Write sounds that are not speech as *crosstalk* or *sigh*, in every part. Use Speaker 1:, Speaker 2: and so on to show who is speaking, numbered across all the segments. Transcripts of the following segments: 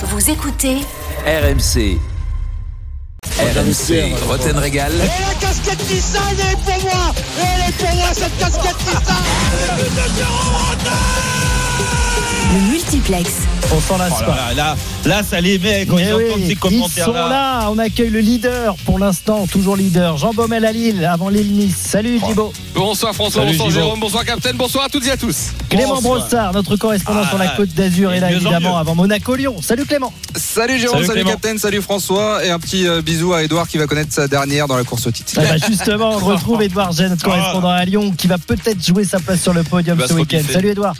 Speaker 1: Vous écoutez
Speaker 2: RMC. RMC, Roten Régal.
Speaker 3: Et la casquette Nissan, elle est pour moi Elle est pour moi cette casquette Nissan
Speaker 1: le multiplex.
Speaker 4: On s'en lasse
Speaker 5: Oh là,
Speaker 4: pas.
Speaker 5: là, là, là, ça les met quand
Speaker 4: Mais
Speaker 5: ils
Speaker 4: oui,
Speaker 5: entendent ces
Speaker 4: ils
Speaker 5: commentaires
Speaker 4: sont
Speaker 5: là.
Speaker 4: là. On accueille le leader pour l'instant, toujours leader. Jean Baumel à Lille, avant Lille Nice. Salut Thibaut.
Speaker 6: Bonsoir François,
Speaker 5: Salut,
Speaker 6: bonsoir. Jérôme, bonsoir Captain, bonsoir à toutes et à tous.
Speaker 4: Clément Brossard, notre correspondant
Speaker 5: Ah,
Speaker 4: sur la côte d'Azur, est là évidemment avant Monaco-Lyon. Salut Clément.
Speaker 6: Salut Jérôme,
Speaker 5: Salut.
Speaker 6: Captain, salut François et un petit euh, bisou à Edouard qui va connaître sa dernière dans la course au titre.
Speaker 4: Ah bah, justement, on retrouve *laughs* Edouard Gênes, notre correspondant à Lyon, qui va peut-être jouer sa place sur le podium ce week-end. Salut Edouard.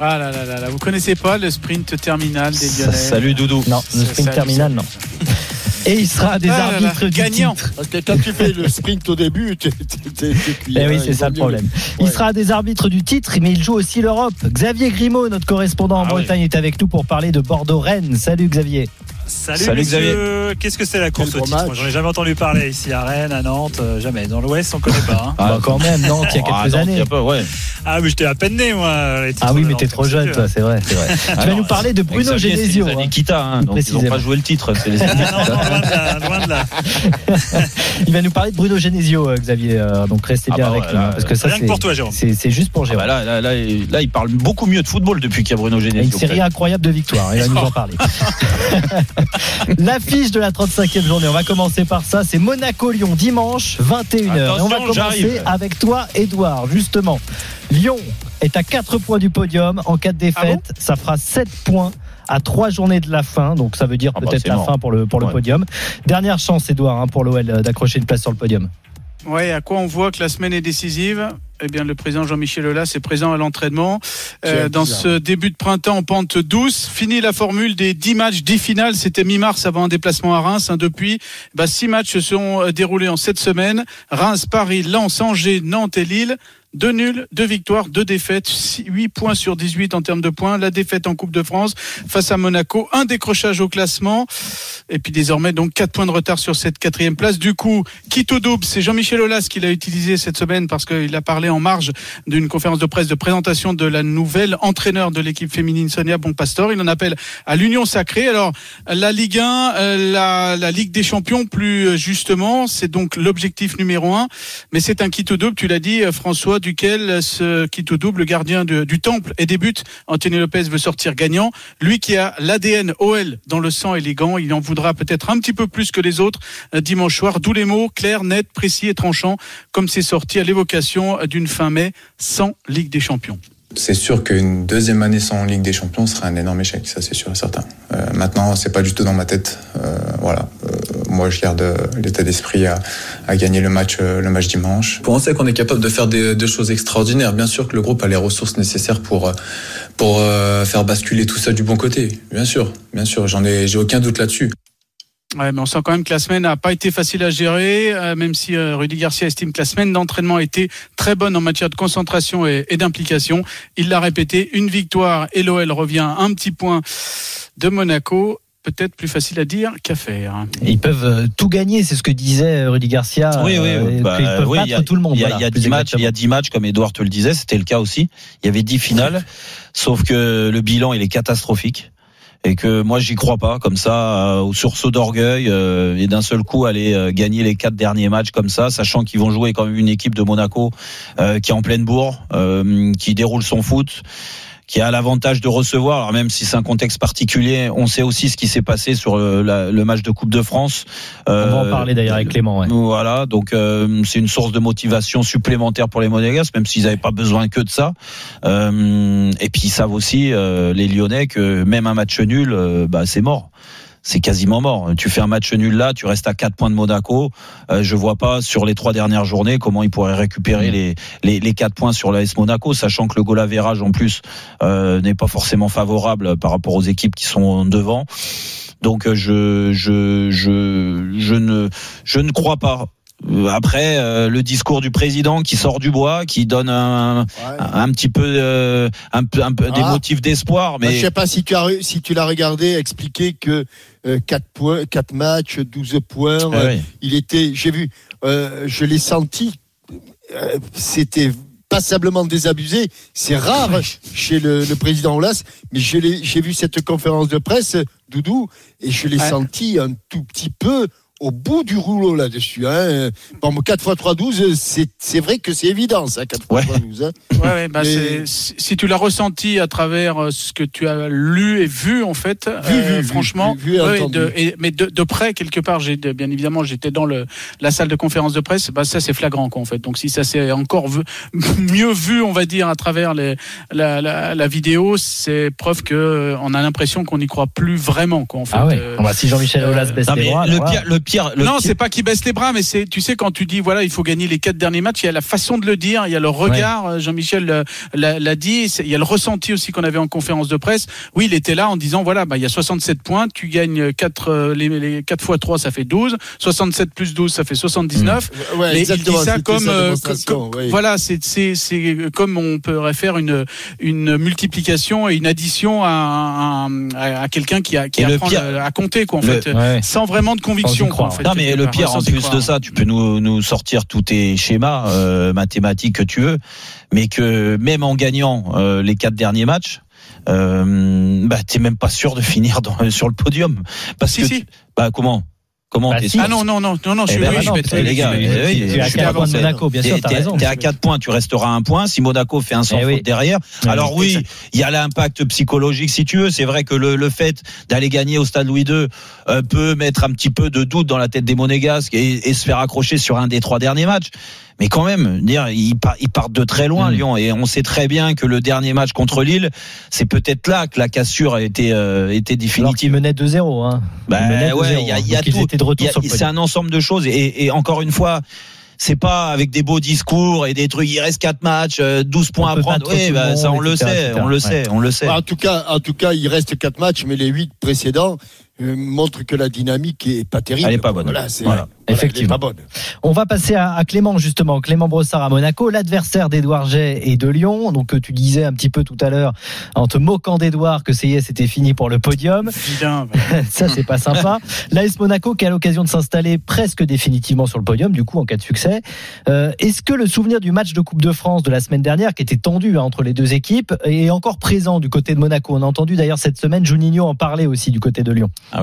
Speaker 7: Ah là là là là, vous connaissez pas le sprint terminal des Lyonnais
Speaker 5: Salut Doudou.
Speaker 4: Non, le sprint terminal, non. *laughs* Et il sera des
Speaker 7: Ah là là,
Speaker 4: arbitres du
Speaker 7: gagnant.
Speaker 4: titre.
Speaker 8: Parce que quand tu fais le sprint au début, cuit,
Speaker 4: Eh oui, c'est
Speaker 8: il
Speaker 4: ça le problème. Il
Speaker 8: Ouais.
Speaker 4: sera des arbitres du titre, mais il joue aussi l'Europe. Xavier Grimaud, notre correspondant en
Speaker 5: Ah
Speaker 4: Bretagne, est avec nous pour parler de Bordeaux-Rennes. Salut Xavier.
Speaker 9: Salut,
Speaker 5: Salut,
Speaker 9: messieurs. Qu'est-ce que c'est la course
Speaker 8: Quel
Speaker 9: au titre J'en ai jamais entendu parler ici à Rennes, à Nantes, euh, jamais. Dans l'Ouest, on connaît pas. hein.
Speaker 4: bah, quand même, Nantes, il y a
Speaker 5: Ah,
Speaker 4: quelques
Speaker 5: non,
Speaker 4: années.
Speaker 5: il y a pas- ouais.
Speaker 9: Ah, mais j'étais à peine né, moi. les
Speaker 4: Ah oui, mais
Speaker 9: Nantes,
Speaker 4: t'es trop
Speaker 9: c'est
Speaker 4: jeune, toi, c'est vrai. c'est vrai. *laughs* tu vas nous parler de Bruno
Speaker 5: Xavier, c'est
Speaker 4: Genesio.
Speaker 5: les années
Speaker 4: hein.
Speaker 5: Kita, hein, donc ils n'ont pas joué le titre. C'est les
Speaker 9: Ah,
Speaker 5: années
Speaker 9: non, non,
Speaker 5: Kita.
Speaker 9: loin de là. Loin de là. *laughs*
Speaker 4: Il va nous parler de Bruno Genesio, euh, Xavier. euh, Donc restez
Speaker 5: Ah
Speaker 4: bien
Speaker 5: bah
Speaker 4: avec nous.
Speaker 5: là,
Speaker 4: hein, parce que ça,
Speaker 9: Rien que
Speaker 4: c'est-
Speaker 9: pour toi, Jérôme.
Speaker 4: c'est c'est juste pour
Speaker 5: Ah
Speaker 4: Jérôme.
Speaker 5: bah là, là, là, il- là, il parle beaucoup mieux de football depuis qu'il y a Bruno Genesio.
Speaker 4: une série incroyable de victoires. Il va nous en parler. *laughs* *laughs* L'affiche de la 35e journée. On va commencer par ça. C'est Monaco-Lyon dimanche, 21h. Et on va commencer avec toi, Edouard. Justement, Lyon est à 4 points du podium. En cas de défaite, ça fera 7 points à 3 journées de la fin. Donc ça veut dire
Speaker 5: Ah bah,
Speaker 4: peut-être la
Speaker 5: mort.
Speaker 4: fin pour le, pour le
Speaker 5: Ouais.
Speaker 4: podium. Dernière chance, Edouard, hein, pour l'OL euh, d'accrocher une place sur le podium.
Speaker 7: Ouais, à quoi on voit que la semaine est décisive? Eh bien, le président Jean-Michel Aulas est présent à l'entraînement. Euh, dans ce début de printemps en pente douce, fini la formule des 10 matchs, 10 finales. C'était mi-mars avant un déplacement à Reims. hein. Depuis, bah, 6 matchs se sont euh, déroulés en cette semaine. Reims, Paris, Lens, Angers, Nantes et Lille. Deux nuls, deux victoires, deux défaites, 8 points sur 18 en termes de points. La défaite en Coupe de France face à Monaco, un décrochage au classement. Et puis désormais, donc, 4 points de retard sur cette quatrième place. Du coup, quitte au double, c'est Jean-Michel Aulas qui l'a utilisé cette semaine parce qu'il a parlé en marge d'une conférence de presse de présentation de la nouvelle entraîneur de l'équipe féminine Sonia Bonpastor. Il en appelle à l'union sacrée. Alors, la Ligue 1, euh, la, la Ligue des Champions, plus justement, c'est donc l'objectif numéro un. Mais c'est un kit au double, tu l'as dit, euh, François, duquel ce kit au double, le gardien du Temple et des buts, Anthony Lopez veut sortir gagnant. Lui qui a l'ADN OL dans le sang élégant, il en voudra peut-être un petit peu plus que les autres euh, dimanche soir. D'où les mots clairs, nets, précis et tranchants, comme c'est sorti à l'évocation euh, d'une fin mai sans Ligue des Champions.
Speaker 10: C'est sûr qu'une deuxième année sans Ligue des Champions serait un énorme échec, ça c'est sûr et certain. Euh, maintenant, c'est pas du tout dans ma tête. Euh, voilà, Euh, moi je garde euh, l'état d'esprit à, à gagner le match, euh, le match dimanche. Pour sait qu'on est capable de faire des, choses extraordinaires? Bien sûr que le groupe a les ressources nécessaires pour euh, pour faire basculer tout ça du bon côté. Bien sûr, bien sûr, j'en ai, j'ai aucun doute là-dessus.
Speaker 7: Ouais, mais on sent quand même que la semaine n'a pas été facile à gérer, euh, même si euh, Rudy Garcia estime que la semaine d'entraînement a été très bonne en matière de concentration et, et d'implication. Il l'a répété, une victoire et l'OL revient à un petit point de Monaco. Peut-être plus facile à dire qu'à faire.
Speaker 4: Et ils peuvent euh, tout gagner, c'est ce que disait Rudy Garcia.
Speaker 5: Oui, oui,
Speaker 4: euh,
Speaker 5: Bah,
Speaker 4: qu'ils peuvent
Speaker 5: oui,
Speaker 4: battre
Speaker 5: il y a-
Speaker 4: tout le monde.
Speaker 5: Il y a,
Speaker 4: voilà,
Speaker 5: il y a
Speaker 4: plus
Speaker 5: 10 matchs, il y a
Speaker 4: exactement.
Speaker 5: 10 matchs, comme Edouard te le disait, c'était le cas aussi. Il y avait 10 finales, sauf que le bilan, il est catastrophique. Et que moi, j'y crois pas, comme ça, euh, au sursaut d'orgueil, euh, et d'un seul coup, aller euh, gagner les quatre derniers matchs comme ça, sachant qu'ils vont jouer quand même une équipe de Monaco qui est en pleine bourre, qui déroule son foot qui a l'avantage de recevoir, alors même si c'est un contexte particulier, on sait aussi ce qui s'est passé sur le, la- le match de Coupe de France.
Speaker 4: On va en
Speaker 5: Euh,
Speaker 4: parler d'ailleurs avec Clément. ouais.
Speaker 5: voilà, donc euh, c'est une source de motivation supplémentaire pour les Monégasques, même s'ils n'avaient pas besoin que de ça. Euh, et puis ils savent aussi euh, les Lyonnais que même un match nul, euh, bah c'est mort. C'est quasiment mort. Tu fais un match nul là, tu restes à 4 points de Monaco. Euh, je vois pas sur les trois dernières journées comment ils pourraient récupérer les, les, les 4 points sur l'AS Monaco, sachant que le goal en plus euh, n'est pas forcément favorable par rapport aux équipes qui sont devant. Donc euh, je, je, je, je, ne, je ne crois pas. Euh, Après, euh, le discours du président qui sort du bois, qui donne un,
Speaker 8: Ouais.
Speaker 5: un petit peu, euh, un peu, un peu des
Speaker 8: Ah.
Speaker 5: motifs d'espoir,
Speaker 8: Moi,
Speaker 5: mais
Speaker 8: Je sais pas si tu as si tu l'as regardé expliquer que 4 points, 4 matchs, 12 points,
Speaker 5: Ah
Speaker 8: euh, il était j'ai vu euh, je l'ai senti euh, c'était passablement désabusé. C'est rare chez le, le président Olas, mais j'ai vu cette conférence de presse, Doudou, et je l'ai
Speaker 7: Ouais.
Speaker 8: senti un tout petit peu au bout du rouleau là-dessus. Hein. Bon, 4 x 3, 12, c'est c'est vrai que c'est évident, ça, 4 x
Speaker 5: Ouais.
Speaker 8: 3, 12. Hein.
Speaker 7: Ouais, ouais, bah,
Speaker 8: Mais-
Speaker 7: c'est- si si tu l'as ressenti à travers euh, ce que tu as lu et vu en fait,
Speaker 8: Vu, vu,
Speaker 7: franchement,
Speaker 8: vu, vu et
Speaker 7: ouais,
Speaker 8: entendu.
Speaker 7: de- et- mais de, de près quelque part, j'ai de- bien évidemment j'étais dans le la salle de conférence de presse, bah ça c'est flagrant quoi en fait. Donc si ça s'est encore vu- *laughs* mieux vu, on va dire à travers les, la, la, la vidéo, c'est preuve que euh, on a l'impression qu'on n'y croit plus vraiment quoi en fait.
Speaker 4: Ah ouais.
Speaker 7: Euh,
Speaker 4: bah, si Jean-Michel
Speaker 7: euh,
Speaker 4: Aulas baisse
Speaker 5: Non,
Speaker 4: les
Speaker 5: mais
Speaker 4: bras,
Speaker 5: le
Speaker 4: alors là-
Speaker 5: pire, le pire, le
Speaker 7: non,
Speaker 5: pire-
Speaker 7: c'est pas qu'il baisse les bras, mais c'est, tu sais, quand tu dis, voilà, il faut gagner les quatre derniers matchs, il y a la façon de le dire, il y a le regard, euh, Jean-Michel euh, l'a, dit, il y a le ressenti aussi qu'on avait en conférence de presse. Oui, il était là en disant, voilà, bah, il y a 67 points, tu gagnes 4, les, les 4 fois 3, ça fait 12, 67 plus 12, ça fait 79.
Speaker 8: Ouais,
Speaker 7: Mais il dit ça comme, euh,
Speaker 8: démonstration,
Speaker 7: co-
Speaker 8: oui.
Speaker 7: voilà, c'est, c'est, c'est comme on pourrait faire une, une multiplication et une addition à, à, à quelqu'un qui, a, qui apprend
Speaker 5: pire-
Speaker 7: à compter, quoi, en
Speaker 5: le-
Speaker 7: fait,
Speaker 4: Ouais.
Speaker 7: sans vraiment de conviction,
Speaker 4: croire,
Speaker 7: en fait.
Speaker 5: Non, mais le pire, en plus de ça, tu peux nous, nous sortir tous tes schémas euh, mathématiques que tu veux, mais que même en gagnant euh, les quatre derniers matchs, euh, bah, t'es même pas sûr de *laughs* finir dans, sur le podium. Parce
Speaker 7: Si,
Speaker 5: que
Speaker 7: si.
Speaker 5: bah, comment? Comment
Speaker 4: Bah, si.
Speaker 7: Ah non, non, non, non, non, je
Speaker 5: Eh
Speaker 7: suis,
Speaker 5: ben,
Speaker 7: oui,
Speaker 5: bah
Speaker 7: je
Speaker 5: non, les gars, eh tu es
Speaker 4: à
Speaker 5: je suis
Speaker 4: 4
Speaker 5: d'accord,
Speaker 4: points de Monaco, bien sûr,
Speaker 5: T'es
Speaker 4: t'as
Speaker 5: t'es-
Speaker 4: raison.
Speaker 5: t'es à 4 points, tu resteras un point. Si Monaco fait un sans
Speaker 4: Eh oui.
Speaker 5: faute derrière, alors oui, il y a l'impact psychologique si tu veux. C'est vrai que le, le fait d'aller gagner au stade Louis II euh, peut mettre un petit peu de doute dans la tête des Monégasques et, et se faire accrocher sur un des trois derniers matchs. Mais quand même, dire ils, par- ils partent de très loin,
Speaker 4: Mm.
Speaker 5: Lyon, et on sait très bien que le dernier match contre Lille, c'est peut-être là que la cassure a été, euh, été
Speaker 4: Alors
Speaker 5: définitive.
Speaker 4: menaient 2-0. Hein. Ils menaient
Speaker 5: ouais,
Speaker 4: 2-0,
Speaker 5: il y a-
Speaker 4: hein.
Speaker 5: y a
Speaker 4: ils
Speaker 5: tout.
Speaker 4: Étaient de
Speaker 5: Il
Speaker 4: retour
Speaker 5: y a-
Speaker 4: sur le
Speaker 5: C'est un ensemble de choses et, et encore une fois. C'est pas avec des beaux discours et des trucs. Il reste quatre matchs, euh, 12 points
Speaker 4: On
Speaker 5: à prendre. Oui, bah, ça on le sait, on le sait, on le sait.
Speaker 8: En tout cas, en tout cas, il reste quatre matchs, mais les huit précédents euh, montrent que la dynamique est pas terrible.
Speaker 5: Elle est pas bonne.
Speaker 8: Voilà,
Speaker 5: Voilà.
Speaker 8: elle est
Speaker 4: Effectivement.
Speaker 8: pas bonne.
Speaker 4: On va passer à, à Clément justement, Clément Brossard à Monaco, l'adversaire d'Edouard Jay et de Lyon. Donc euh, tu disais un petit peu tout à l'heure en te moquant d'Edouard que CIS était fini pour le podium.
Speaker 7: Vilain, *laughs*
Speaker 4: Ça c'est pas sympa. *laughs* L'AS Monaco qui a l'occasion de s'installer presque définitivement sur le podium du coup en cas de succès. Euh, Est-ce que le souvenir du match de Coupe de France de la semaine dernière qui était tendu hein, entre les deux équipes est encore présent du côté de Monaco? On a entendu d'ailleurs cette semaine Juninho en parler aussi du côté de Lyon.
Speaker 5: Ah.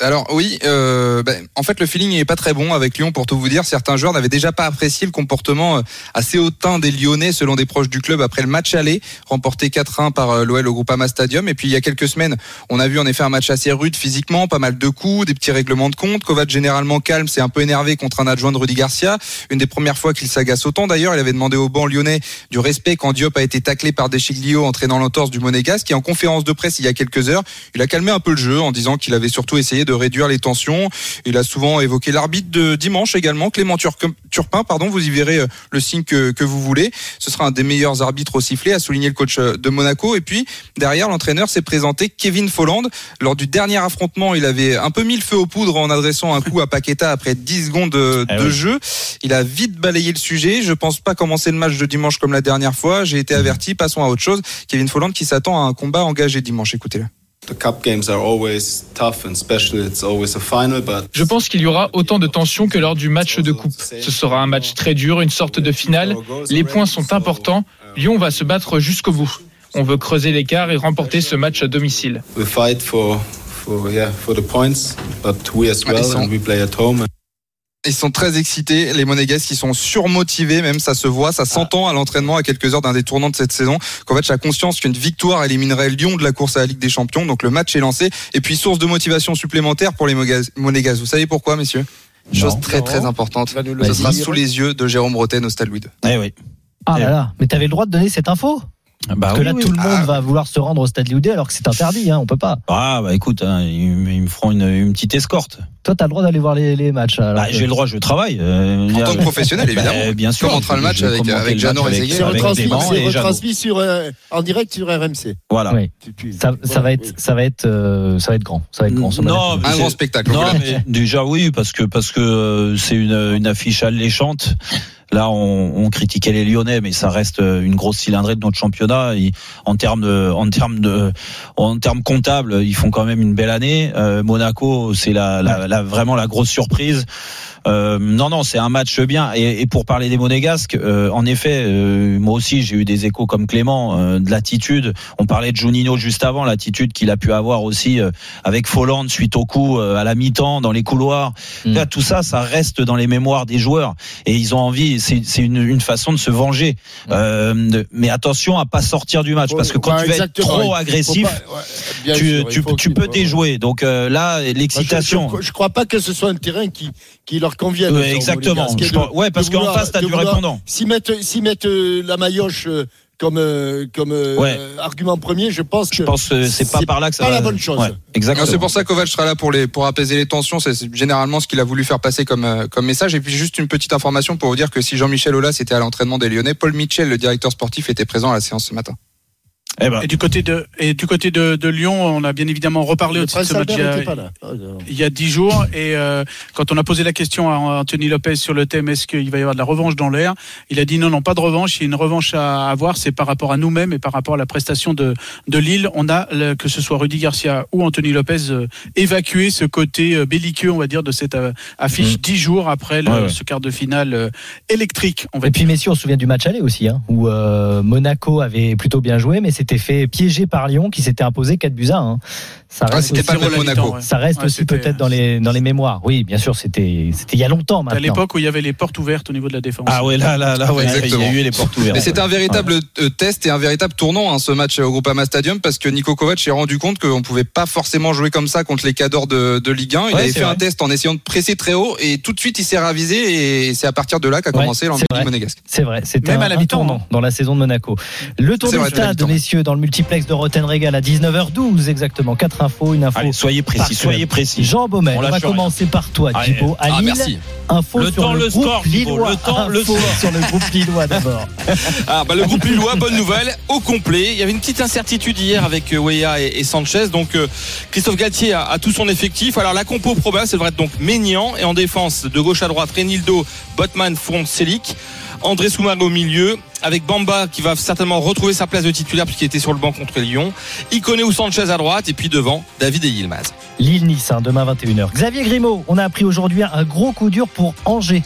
Speaker 6: Alors oui, euh, ben, en fait le feeling n'est pas très bon avec Lyon pour tout vous dire. Certains joueurs n'avaient déjà pas apprécié le comportement euh, assez hautain des Lyonnais selon des proches du club après le match aller remporté 4-1 par euh, l'OL au Groupama Stadium. Et puis il y a quelques semaines, on a vu en effet un match assez rude physiquement, pas mal de coups, des petits règlements de compte. Kovac généralement calme, c'est un peu énervé contre un adjoint de Rudy Garcia. Une des premières fois qu'il s'agace autant d'ailleurs. Il avait demandé au banc lyonnais du respect quand Diop a été taclé par Deschiglio entraînant l'entorse du Monégasque. Et en conférence de presse il y a quelques heures, il a calmé un peu le jeu en disant qu'il avait surtout essayé de réduire les tensions. Il a souvent évoqué l'arbitre de dimanche également, Clément Turpin, pardon, vous y verrez euh, le signe que, que vous voulez. Ce sera un des meilleurs arbitres au sifflet, a souligné le coach euh, de Monaco. Et puis, derrière, l'entraîneur s'est présenté Kevin Folland. Lors du dernier affrontement, il avait un peu mis le feu aux poudres en adressant un coup à Paqueta après 10 secondes de,
Speaker 5: Ah
Speaker 6: de
Speaker 5: oui.
Speaker 6: jeu. Il a vite balayé le sujet. Je pense pas commencer le match de dimanche comme la dernière fois. J'ai été averti. Passons à autre chose. Kevin Folland qui s'attend à un combat engagé dimanche. Écoutez-le.
Speaker 1: The cup games are always tough and especially it's always a final but
Speaker 11: Je pense qu'il y aura autant de tension que lors du match de coupe. Ce sera un match très dur, une sorte de finale. Les points sont importants. Lyon va se battre jusqu'au bout. On veut creuser l'écart et remporter ce match à domicile.
Speaker 6: Ils sont- très excités, les Monégasques qui sont surmotivés, même ça se voit, ça s'entend à l'entraînement à quelques heures d'un des tournants de cette saison. Kovac a conscience qu'une victoire éliminerait Lyon de la course à la Ligue des Champions, donc le match est lancé. Et puis source de motivation supplémentaire pour les Monégasques. Vous savez pourquoi, messieurs? Chose très très importante. Ce sera sous les yeux de Jérôme Roten au Stade Louis II.
Speaker 5: Eh oui.
Speaker 4: Ah là là, mais t'avais le droit de donner cette info?
Speaker 5: Bah
Speaker 4: Parce que
Speaker 5: oui,
Speaker 4: là,
Speaker 5: oui.
Speaker 4: tout le monde
Speaker 6: Ah.
Speaker 4: va vouloir se rendre au stade Lioudet alors que c'est interdit, hein, on peut pas.
Speaker 5: Ah bah écoute, hein, ils, ils me feront une, une petite escorte.
Speaker 4: Toi, t'as le droit d'aller voir les, les matchs.
Speaker 5: Bah,
Speaker 4: que-
Speaker 5: j'ai le droit, je travaille. euh,
Speaker 6: En tant que professionnel,
Speaker 5: Bah, *laughs*
Speaker 6: évidemment.
Speaker 5: bien sûr.
Speaker 6: Le match avec- avec
Speaker 5: le
Speaker 6: Jeannot Rezeguet.
Speaker 8: C'est retransmis,
Speaker 5: et
Speaker 8: sur, euh, en direct sur RMC.
Speaker 5: Voilà.
Speaker 4: Oui. Ça, ça va être, ça va être, euh, ça va être grand. Ça va être grand.
Speaker 5: Non,
Speaker 6: Un grand spectacle.
Speaker 5: Non, mais déjà oui, parce que parce que euh, c'est une, une affiche alléchante. Là, on, critiquait les Lyonnais, mais ça reste euh, une grosse cylindrée de notre championnat. En termes en termes de, en termes comptables, ils font quand même une belle année. Euh, Monaco, c'est la, la- vraiment la grosse surprise. Euh, non, non, c'est un match bien. Et, et pour parler des Monégasques, euh, en effet, euh, moi aussi j'ai eu des échos comme Clément euh, de l'attitude. On parlait de Juninho juste avant, l'attitude qu'il a pu avoir aussi euh, avec Folland suite au coup euh, à la mi-temps dans les couloirs.
Speaker 4: Mm.
Speaker 5: Là, tout ça, ça reste dans les mémoires des joueurs et ils ont envie. C'est une, une façon de se venger. Euh, de- mais attention à pas sortir du match parce que quand tu vas être trop agressif,
Speaker 8: pas- ouais, bien
Speaker 5: tu,
Speaker 8: sûr,
Speaker 5: tu, peux déjouer. Donc euh, là, l'excitation.
Speaker 8: Je, je, je crois pas que ce soit un terrain qui, qui leur
Speaker 5: Ouais,
Speaker 8: aux
Speaker 5: exactement. Je ouais, parce qu'en face, t'as du
Speaker 8: vouloir-
Speaker 5: répondant.
Speaker 8: S'ils mettent, s'ils mettent euh, la maillotche euh, comme, euh, comme euh,
Speaker 5: Ouais.
Speaker 8: argument premier, je pense que
Speaker 5: Je pense que c'est pas par là que ça
Speaker 8: pas
Speaker 5: va.
Speaker 8: la bonne chose.
Speaker 5: Ouais, exactement.
Speaker 6: C'est pour ça que Kovac sera là pour les pour apaiser les tensions. C'est c'est généralement ce qu'il a voulu faire passer comme euh, comme message. Et puis juste une petite information pour vous dire que si Jean-Michel Aulas était à l'entraînement des Lyonnais, Paul Mitchell, le directeur sportif, était présent à la séance ce matin.
Speaker 5: Eh ben,
Speaker 7: Et du côté de et du côté de, de Lyon, on a bien évidemment reparlé aussi de ce match. Il y a-.
Speaker 8: Oh,
Speaker 7: il y a dix jours et euh, quand on a posé la question à Anthony Lopez sur le thème est-ce qu'il va y avoir de la revanche dans l'air? Il a dit non non pas de revanche il y a une revanche à avoir c'est par rapport à nous-mêmes et par rapport à la prestation de, de Lille on a que ce soit Rudy Garcia ou Anthony Lopez euh, évacué ce côté euh, belliqueux on va dire de cette euh, affiche
Speaker 5: Mm.
Speaker 7: dix jours après le-
Speaker 5: Ouais, ouais.
Speaker 7: ce quart de finale euh, électrique on va
Speaker 4: Et
Speaker 7: dire
Speaker 4: puis messieurs, on se souvient du match aller aussi, hein, où euh, Monaco avait plutôt bien joué, mais s'était fait piéger par Lyon, qui s'était imposé 4 buts à 1. hein. Ça
Speaker 6: Ah, c'était pas le Monaco.
Speaker 4: ça reste
Speaker 7: Ouais,
Speaker 4: aussi peut-être dans les dans les mémoires. Oui, bien sûr, c'était c'était il y a longtemps
Speaker 7: à l'époque où il y avait les portes ouvertes au niveau de la défense
Speaker 5: Ah ouais, là, là, là, ouais, il y
Speaker 6: Exactement.
Speaker 5: a eu les portes ouvertes.
Speaker 6: Mais c'était un véritable euh, test et un véritable tournant hein, ce match au Groupama Stadium parce que Nico Kovac s'est rendu compte qu'on pouvait pas forcément jouer comme ça contre les cadors de, de Ligue 1. Il
Speaker 5: Ouais,
Speaker 6: avait fait
Speaker 5: vrai.
Speaker 6: un test en essayant de presser très haut et tout de suite il s'est ravisé et c'est à partir de là qu'a
Speaker 4: Ouais,
Speaker 6: commencé
Speaker 4: vrai.
Speaker 6: monégasque.
Speaker 4: C'est vrai, c'était
Speaker 7: Même
Speaker 4: un,
Speaker 7: à la
Speaker 4: un tournant dans la saison de Monaco. Le tour du stade,
Speaker 6: mi-temps.
Speaker 4: Messieurs, dans le multiplex de Rotten Régal à 19h12 exactement. Quatre infos, une info.
Speaker 5: Allez, soyez précis, soyez précis.
Speaker 4: Jean Baumet,
Speaker 5: On
Speaker 4: on, va
Speaker 5: rien.
Speaker 4: commencer par toi. Thibaut. À
Speaker 12: Ah,
Speaker 4: Lille,
Speaker 12: merci.
Speaker 4: info
Speaker 5: Le
Speaker 4: sur
Speaker 5: temps,
Speaker 4: le, groupe
Speaker 5: score,
Speaker 4: Lillois.
Speaker 5: le temps, le score.
Speaker 4: sur le groupe Lillois d'abord. *laughs*
Speaker 12: Ah, bah, le groupe Lillois, bonne nouvelle, au complet. Il y avait une petite incertitude hier avec euh, Weah et, et Sanchez. Donc, euh, Christophe Galtier a, a tout son effectif. Alors, la compo probable, ça devrait être donc Ménian. Et en défense, de gauche à droite, Renildo, Botman, Font, Selic. André Soumago au milieu. Avec Bamba qui va certainement retrouver sa place de titulaire puisqu'il était sur le banc contre Lyon. Iconé ou Sanchez à droite. Et puis devant, David et Yilmaz.
Speaker 4: Lille-Nice, hein, demain 21h. Xavier Grimaud, on a appris aujourd'hui un gros coup dur pour Angers.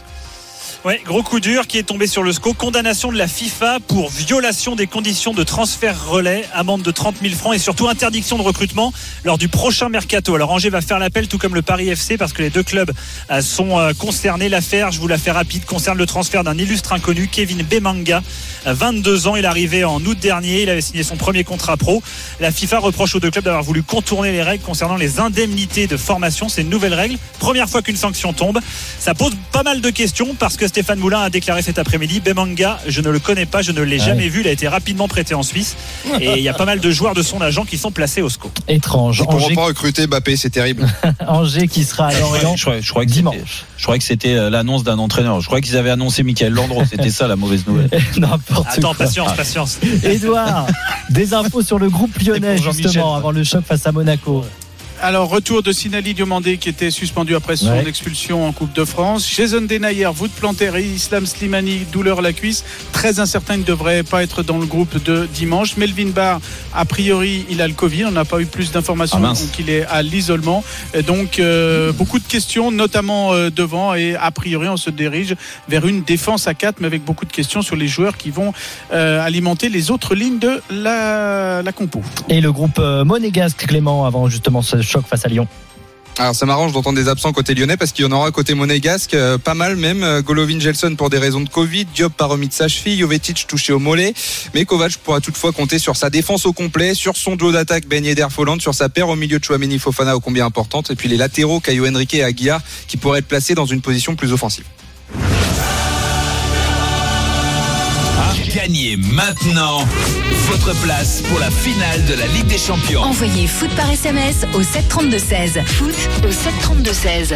Speaker 9: Ouais, gros coup dur qui est tombé sur le SCO. Condamnation de la FIFA pour violation des conditions de transfert relais, amende de 30 000 francs et surtout interdiction de recrutement lors du prochain mercato. Alors Angers va faire l'appel tout comme le Paris FC parce que les deux clubs euh, sont euh, concernés. L'affaire, je vous la fais rapide, concerne le transfert d'un illustre inconnu, Kevin Bemanga. Euh, 22 ans, il est arrivé en août dernier, il avait signé son premier contrat pro. La FIFA reproche aux deux clubs d'avoir voulu contourner les règles concernant les indemnités de formation. C'est une nouvelle règle. Première fois qu'une sanction tombe. Ça pose pas mal de questions parce que Stéphane Moulin a déclaré cet après-midi Bemanga, je ne le connais pas, je ne l'ai
Speaker 4: Ah
Speaker 9: jamais
Speaker 4: oui.
Speaker 9: vu. Il a été rapidement prêté en Suisse. Et il y a pas mal de joueurs de son agent qui sont placés au SCO.
Speaker 4: Étrange.
Speaker 6: Ils pourront
Speaker 4: Angers,
Speaker 6: pas recruter Mbappé, c'est terrible. *laughs*
Speaker 4: Angers qui sera à Lorient
Speaker 5: Je croyais que c'était-
Speaker 4: dimanche.
Speaker 5: je croyais que c'était euh, l'annonce d'un entraîneur. Je croyais qu'ils avaient annoncé Michael Landreau. *laughs* C'était ça la mauvaise nouvelle. *laughs*
Speaker 4: N'importe
Speaker 9: Attends,
Speaker 4: quoi.
Speaker 9: patience, patience.
Speaker 4: Édouard, des infos sur le groupe lyonnais justement avant le choc face à Monaco.
Speaker 7: Alors, retour de Sinali Diomandé qui était suspendu après son
Speaker 4: Ouais.
Speaker 7: expulsion en Coupe de France. Jason Denayer, voûte plantaire et Islam Slimani, douleur à la cuisse. Très incertain, il ne devrait pas être dans le groupe de dimanche. Melvin Barr, a priori, il a le Covid. On n'a pas eu plus d'informations,
Speaker 5: Ah,
Speaker 7: donc il est à l'isolement. Donc, euh, beaucoup de questions, notamment euh, devant. Et a priori, on se dirige vers une défense à 4, mais avec beaucoup de questions sur les joueurs qui vont euh, alimenter les autres lignes de la, la compo.
Speaker 4: Et le groupe euh, monégasque Clément avant justement ce choc face à Lyon.
Speaker 6: Alors ça m'arrange d'entendre des absents côté lyonnais parce qu'il y en aura côté monégasque, euh, pas mal même. Euh, Golovin Gelson pour des raisons de Covid, Diop par remis de sa cheville, Jovetic touché au mollet. Mais Kovac pourra toutefois compter sur sa défense au complet, sur son duo d'attaque Ben Yedder Folland, sur sa paire au milieu de Chouameni Fofana au combien importante, et puis les latéraux Caio Henrique et Aguiar qui pourraient être placés dans une position plus offensive.
Speaker 2: Gagnez maintenant votre place pour la finale de la Ligue des Champions.
Speaker 13: Envoyez foot par SMS au 732-16. Foot au 732-16.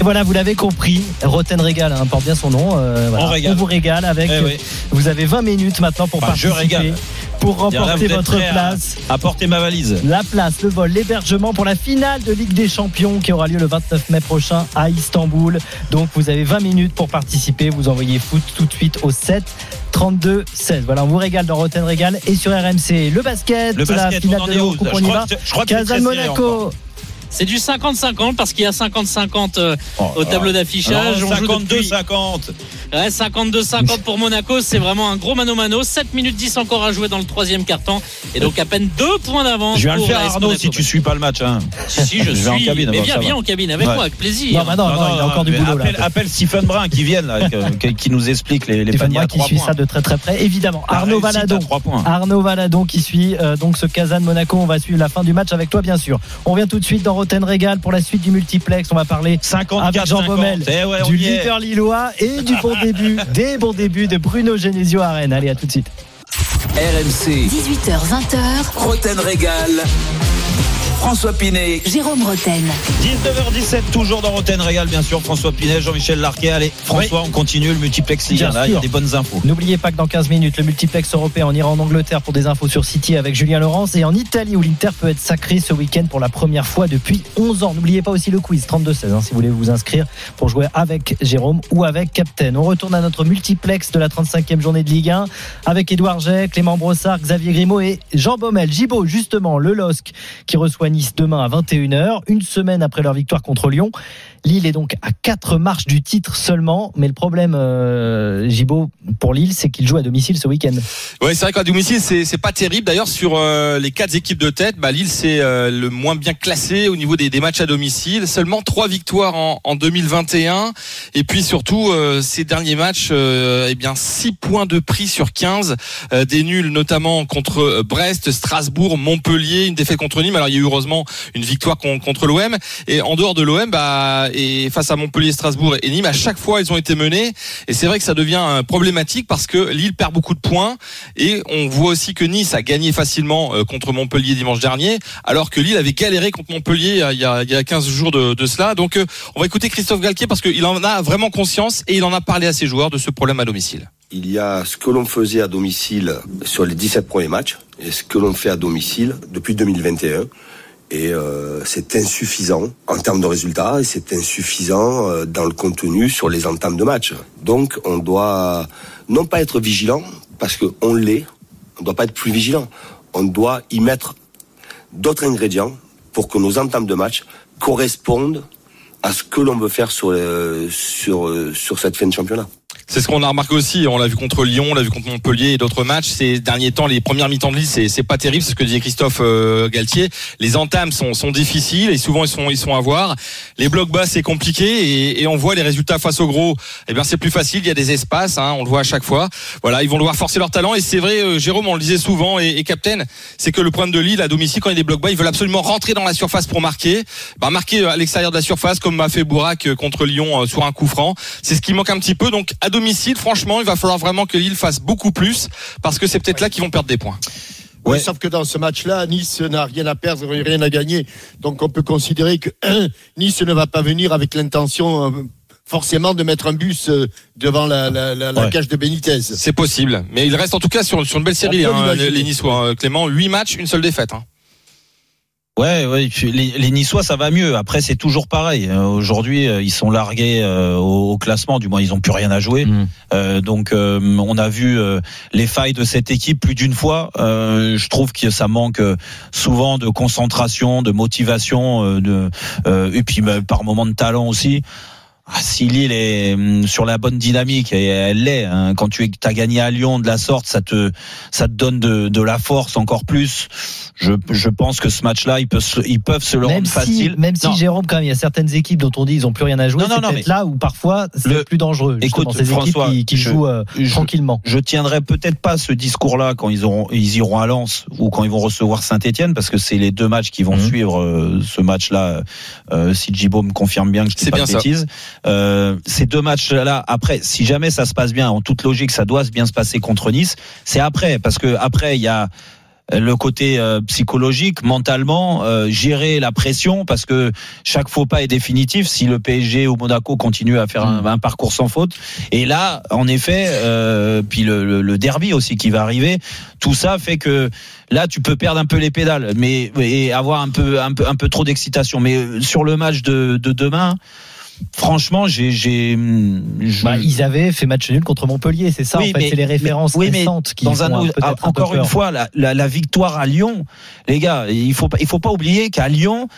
Speaker 4: Et voilà, vous l'avez compris, Roten Régal hein, porte bien son nom. euh, voilà.
Speaker 5: On régale.
Speaker 4: vous régale avec.
Speaker 5: Eh oui.
Speaker 4: Vous avez 20 minutes maintenant pour
Speaker 5: Enfin, je
Speaker 4: participer,
Speaker 5: régale.
Speaker 4: Pour remporter votre place.
Speaker 5: À porter ma valise?
Speaker 4: La place, le vol, l'hébergement pour la finale de Ligue des Champions qui aura lieu le 29 mai prochain à Istanbul. Donc vous avez 20 minutes pour participer. Vous envoyez foot tout de suite au 7 32 16. Voilà, on vous régale dans Roten Régal et sur RMC. Le basket,
Speaker 5: Le
Speaker 4: la
Speaker 5: basket, on
Speaker 4: finale de l'Eurocoupe,
Speaker 5: Je
Speaker 4: on y
Speaker 5: crois
Speaker 4: va.
Speaker 5: que- je crois que
Speaker 4: Monaco.
Speaker 14: C'est du 50-50 parce qu'il y a 50-50 euh, au tableau d'affichage.
Speaker 5: Non,
Speaker 14: On joue depuis-
Speaker 5: 52-50.
Speaker 14: Ouais, 52-50 pour Monaco, c'est vraiment un gros mano-mano. 7 minutes 10 encore à jouer dans le troisième quart-temps. Et donc à peine deux points d'avance.
Speaker 5: Je vais le
Speaker 14: pour
Speaker 5: faire, Arnaud,
Speaker 14: Monaco.
Speaker 5: si tu suis pas le match. Hein.
Speaker 14: Si, je, *laughs*
Speaker 5: vais en
Speaker 14: suis.
Speaker 5: cabine.
Speaker 14: Mais viens, viens en cabine avec
Speaker 5: Ouais.
Speaker 14: moi, avec plaisir.
Speaker 4: Non, bah non, non, il y a encore du boulot là.
Speaker 5: appelle, appelle Stephen Brun qui vienne, là, *laughs* qui nous explique les, les paniers à
Speaker 4: qui suit ça de très très près, évidemment.
Speaker 5: La
Speaker 4: Arnaud Valadon.
Speaker 5: trois points.
Speaker 4: Arnaud Valadon qui suit euh, donc ce Kazan Monaco. On va suivre la fin du match avec toi, bien sûr. On vient tout de suite dans Roten Régal pour la suite du multiplex. On va parler
Speaker 5: 54,
Speaker 4: avec Jean
Speaker 5: 50.
Speaker 4: Baumel
Speaker 5: Eh ouais,
Speaker 4: du leader lillois et du bon début, *laughs* des bons débuts de Bruno Genesio à Rennes. Allez, à tout de suite.
Speaker 2: RMC,
Speaker 13: 18h20h,
Speaker 2: Roten Régal. François Pinet.
Speaker 13: Jérôme Roten.
Speaker 5: 19h17, toujours dans Roten Régal, bien sûr. François Pinet, Jean-Michel Larquet. Allez, François, on continue le multiplex
Speaker 4: Bien
Speaker 5: 1, là, il y a des bonnes infos.
Speaker 4: N'oubliez pas que dans 15 minutes, le multiplex européen, on ira en Angleterre pour des infos sur City avec Julien Laurence et en Italie où l'Inter peut être sacré ce week-end pour la première fois depuis 11 ans. N'oubliez pas aussi le quiz 32-16 hein, si vous voulez vous inscrire pour jouer avec Jérôme ou avec Captain. On retourne à notre multiplex de la 35e journée de Ligue 1 avec Édouard Jay, Clément Brossard, Xavier Grimaud et Jean Baumel. Gibo, justement, le LOSC qui reçoit Nice demain à 21h, une semaine après leur victoire contre Lyon. Lille est donc à 4 marches du titre seulement, mais le problème, euh, Gibo, pour Lille, c'est qu'il joue à domicile ce week-end.
Speaker 12: Ouais, c'est vrai qu'à domicile, c'est pas terrible. D'ailleurs, sur euh, les quatre équipes de tête, bah, Lille c'est euh, le moins bien classé au niveau des, des matchs à domicile. Seulement trois victoires en, en 2021. Et puis surtout, euh, ces derniers matchs, euh, eh bien, 6 points de prix sur 15. Euh, des nuls notamment contre Brest, Strasbourg, Montpellier, une défaite contre Nîmes. Alors il y a eu heureusement une victoire con- contre l'OM. Et en dehors de l'OM, bah, et face à Montpellier, Strasbourg et Nîmes, à chaque fois ils ont été menés. Et c'est vrai que ça devient euh, problématique parce que Lille perd beaucoup de points. Et on voit aussi que Nice a gagné facilement euh, contre Montpellier dimanche dernier, alors que Lille avait galéré contre Montpellier euh, il y a, il y a 15 jours de, cela. Donc on va écouter Christophe Galtier parce qu'il en a vraiment conscience et il en a parlé à ses joueurs de ce problème à domicile.
Speaker 15: Il y a ce que l'on faisait à domicile sur les 17 premiers matchs et ce que l'on fait à domicile depuis 2021. Et euh, c'est insuffisant en termes de résultats et c'est insuffisant euh, dans le contenu sur les entames de match. Donc on doit non pas être vigilant, parce qu'on l'est, on ne doit pas être plus vigilant. On doit y mettre d'autres ingrédients pour que nos entames de match correspondent à ce que l'on veut faire sur, euh, sur, sur cette fin de championnat.
Speaker 12: C'est ce qu'on a remarqué aussi. On l'a vu contre Lyon, on l'a vu contre Montpellier et d'autres matchs. Ces derniers temps, les premières mi-temps de Lille, c'est, pas terrible. C'est ce que disait Christophe euh, Galtier. Les entames sont, difficiles et souvent ils sont, ils sont à voir. Les blocs bas, c'est compliqué et, on voit les résultats face au gros. Eh bien, c'est plus facile. Il y a des espaces, hein, on le voit à chaque fois. Voilà, ils vont devoir forcer leur talent. Et c'est vrai, euh, Jérôme, on le disait souvent et, et Captain, c'est que le problème de Lille à domicile, quand il y a des blocs bas, ils veulent absolument rentrer dans la surface pour marquer. Bah, marquer à l'extérieur de la surface, comme m'a fait Bourak euh, contre Lyon euh, sur un coup franc. C'est ce qui manque un petit peu. Donc, à domicile, franchement, il va falloir vraiment que Lille fasse beaucoup plus parce que c'est peut-être là qu'ils vont perdre des points.
Speaker 8: Oui, sauf que dans ce match-là, Nice n'a rien à perdre et rien à gagner. Donc on peut considérer que un, *clears throat* Nice ne va pas venir avec l'intention euh, forcément de mettre un bus euh, devant la, la, la, la
Speaker 12: Ouais.
Speaker 8: cage de Benitez.
Speaker 12: C'est possible, mais il reste en tout cas sur, sur une belle série, hein, les Niçois. hein, Clément, 8 matchs, une seule défaite. hein.
Speaker 5: Ouais, ouais, les, les Niçois ça va mieux. Après c'est toujours pareil. Euh, Aujourd'hui euh, ils sont largués euh, au, au classement, du moins ils ont plus rien à jouer. Euh, donc euh, on a vu euh, les failles de cette équipe plus d'une fois. Euh, je trouve que ça manque souvent de concentration, de motivation, euh, de euh, et puis bah, par moment de talent aussi. Ah, si Lille est hum, sur la bonne dynamique et elle l'est, hein, quand tu as gagné à Lyon de la sorte, ça te ça te donne de, de la force encore plus. Je, je pense que ce match-là, ils peuvent se, ils peuvent se le
Speaker 4: Même
Speaker 5: rendre
Speaker 4: si,
Speaker 5: facile.
Speaker 4: même si. Jérôme, quand même, il y a certaines équipes dont on dit ils ont plus rien à jouer.
Speaker 5: Non, non,
Speaker 4: c'est
Speaker 5: non,
Speaker 4: peut-être
Speaker 5: mais-
Speaker 4: là où parfois c'est
Speaker 5: Le-
Speaker 4: plus dangereux.
Speaker 5: Écoute,
Speaker 4: ces
Speaker 5: François,
Speaker 4: équipes qui, qui
Speaker 5: je-
Speaker 4: jouent euh,
Speaker 5: je-
Speaker 4: tranquillement.
Speaker 5: Je tiendrai peut-être pas ce discours-là quand ils auront, ils iront à Lens ou quand ils vont recevoir Saint-Etienne parce que c'est les deux matchs qui vont
Speaker 4: Mhm.
Speaker 5: suivre euh, ce match-là. Euh, si Djibo me confirme bien que je dis pas
Speaker 12: bien
Speaker 5: de
Speaker 12: ça.
Speaker 5: Euh, ces deux matchs-là, après, si jamais ça se passe bien, en toute logique, ça doit bien se passer contre Nice. C'est après, parce que après, il y a le côté euh, psychologique, mentalement, euh, gérer la pression parce que chaque faux pas est définitif si le PSG ou Monaco continue à faire un, un parcours sans faute. Et là, en effet, euh, puis le, le- le derby aussi qui va arriver, tout ça fait que là tu peux perdre un peu les pédales, mais et avoir un peu un peu un peu trop d'excitation. Mais sur le match de, de demain. Franchement, j'ai, je-
Speaker 4: Bah, ils avaient fait match nul contre Montpellier, c'est ça
Speaker 5: Oui,
Speaker 4: en fait, c'est les références
Speaker 5: mais
Speaker 4: récentes qui
Speaker 5: dans
Speaker 4: font
Speaker 5: un,
Speaker 4: un- peut-être un peu
Speaker 5: encore une fois la, la, la victoire à Lyon les gars il faut il faut pas oublier qu'à Lyon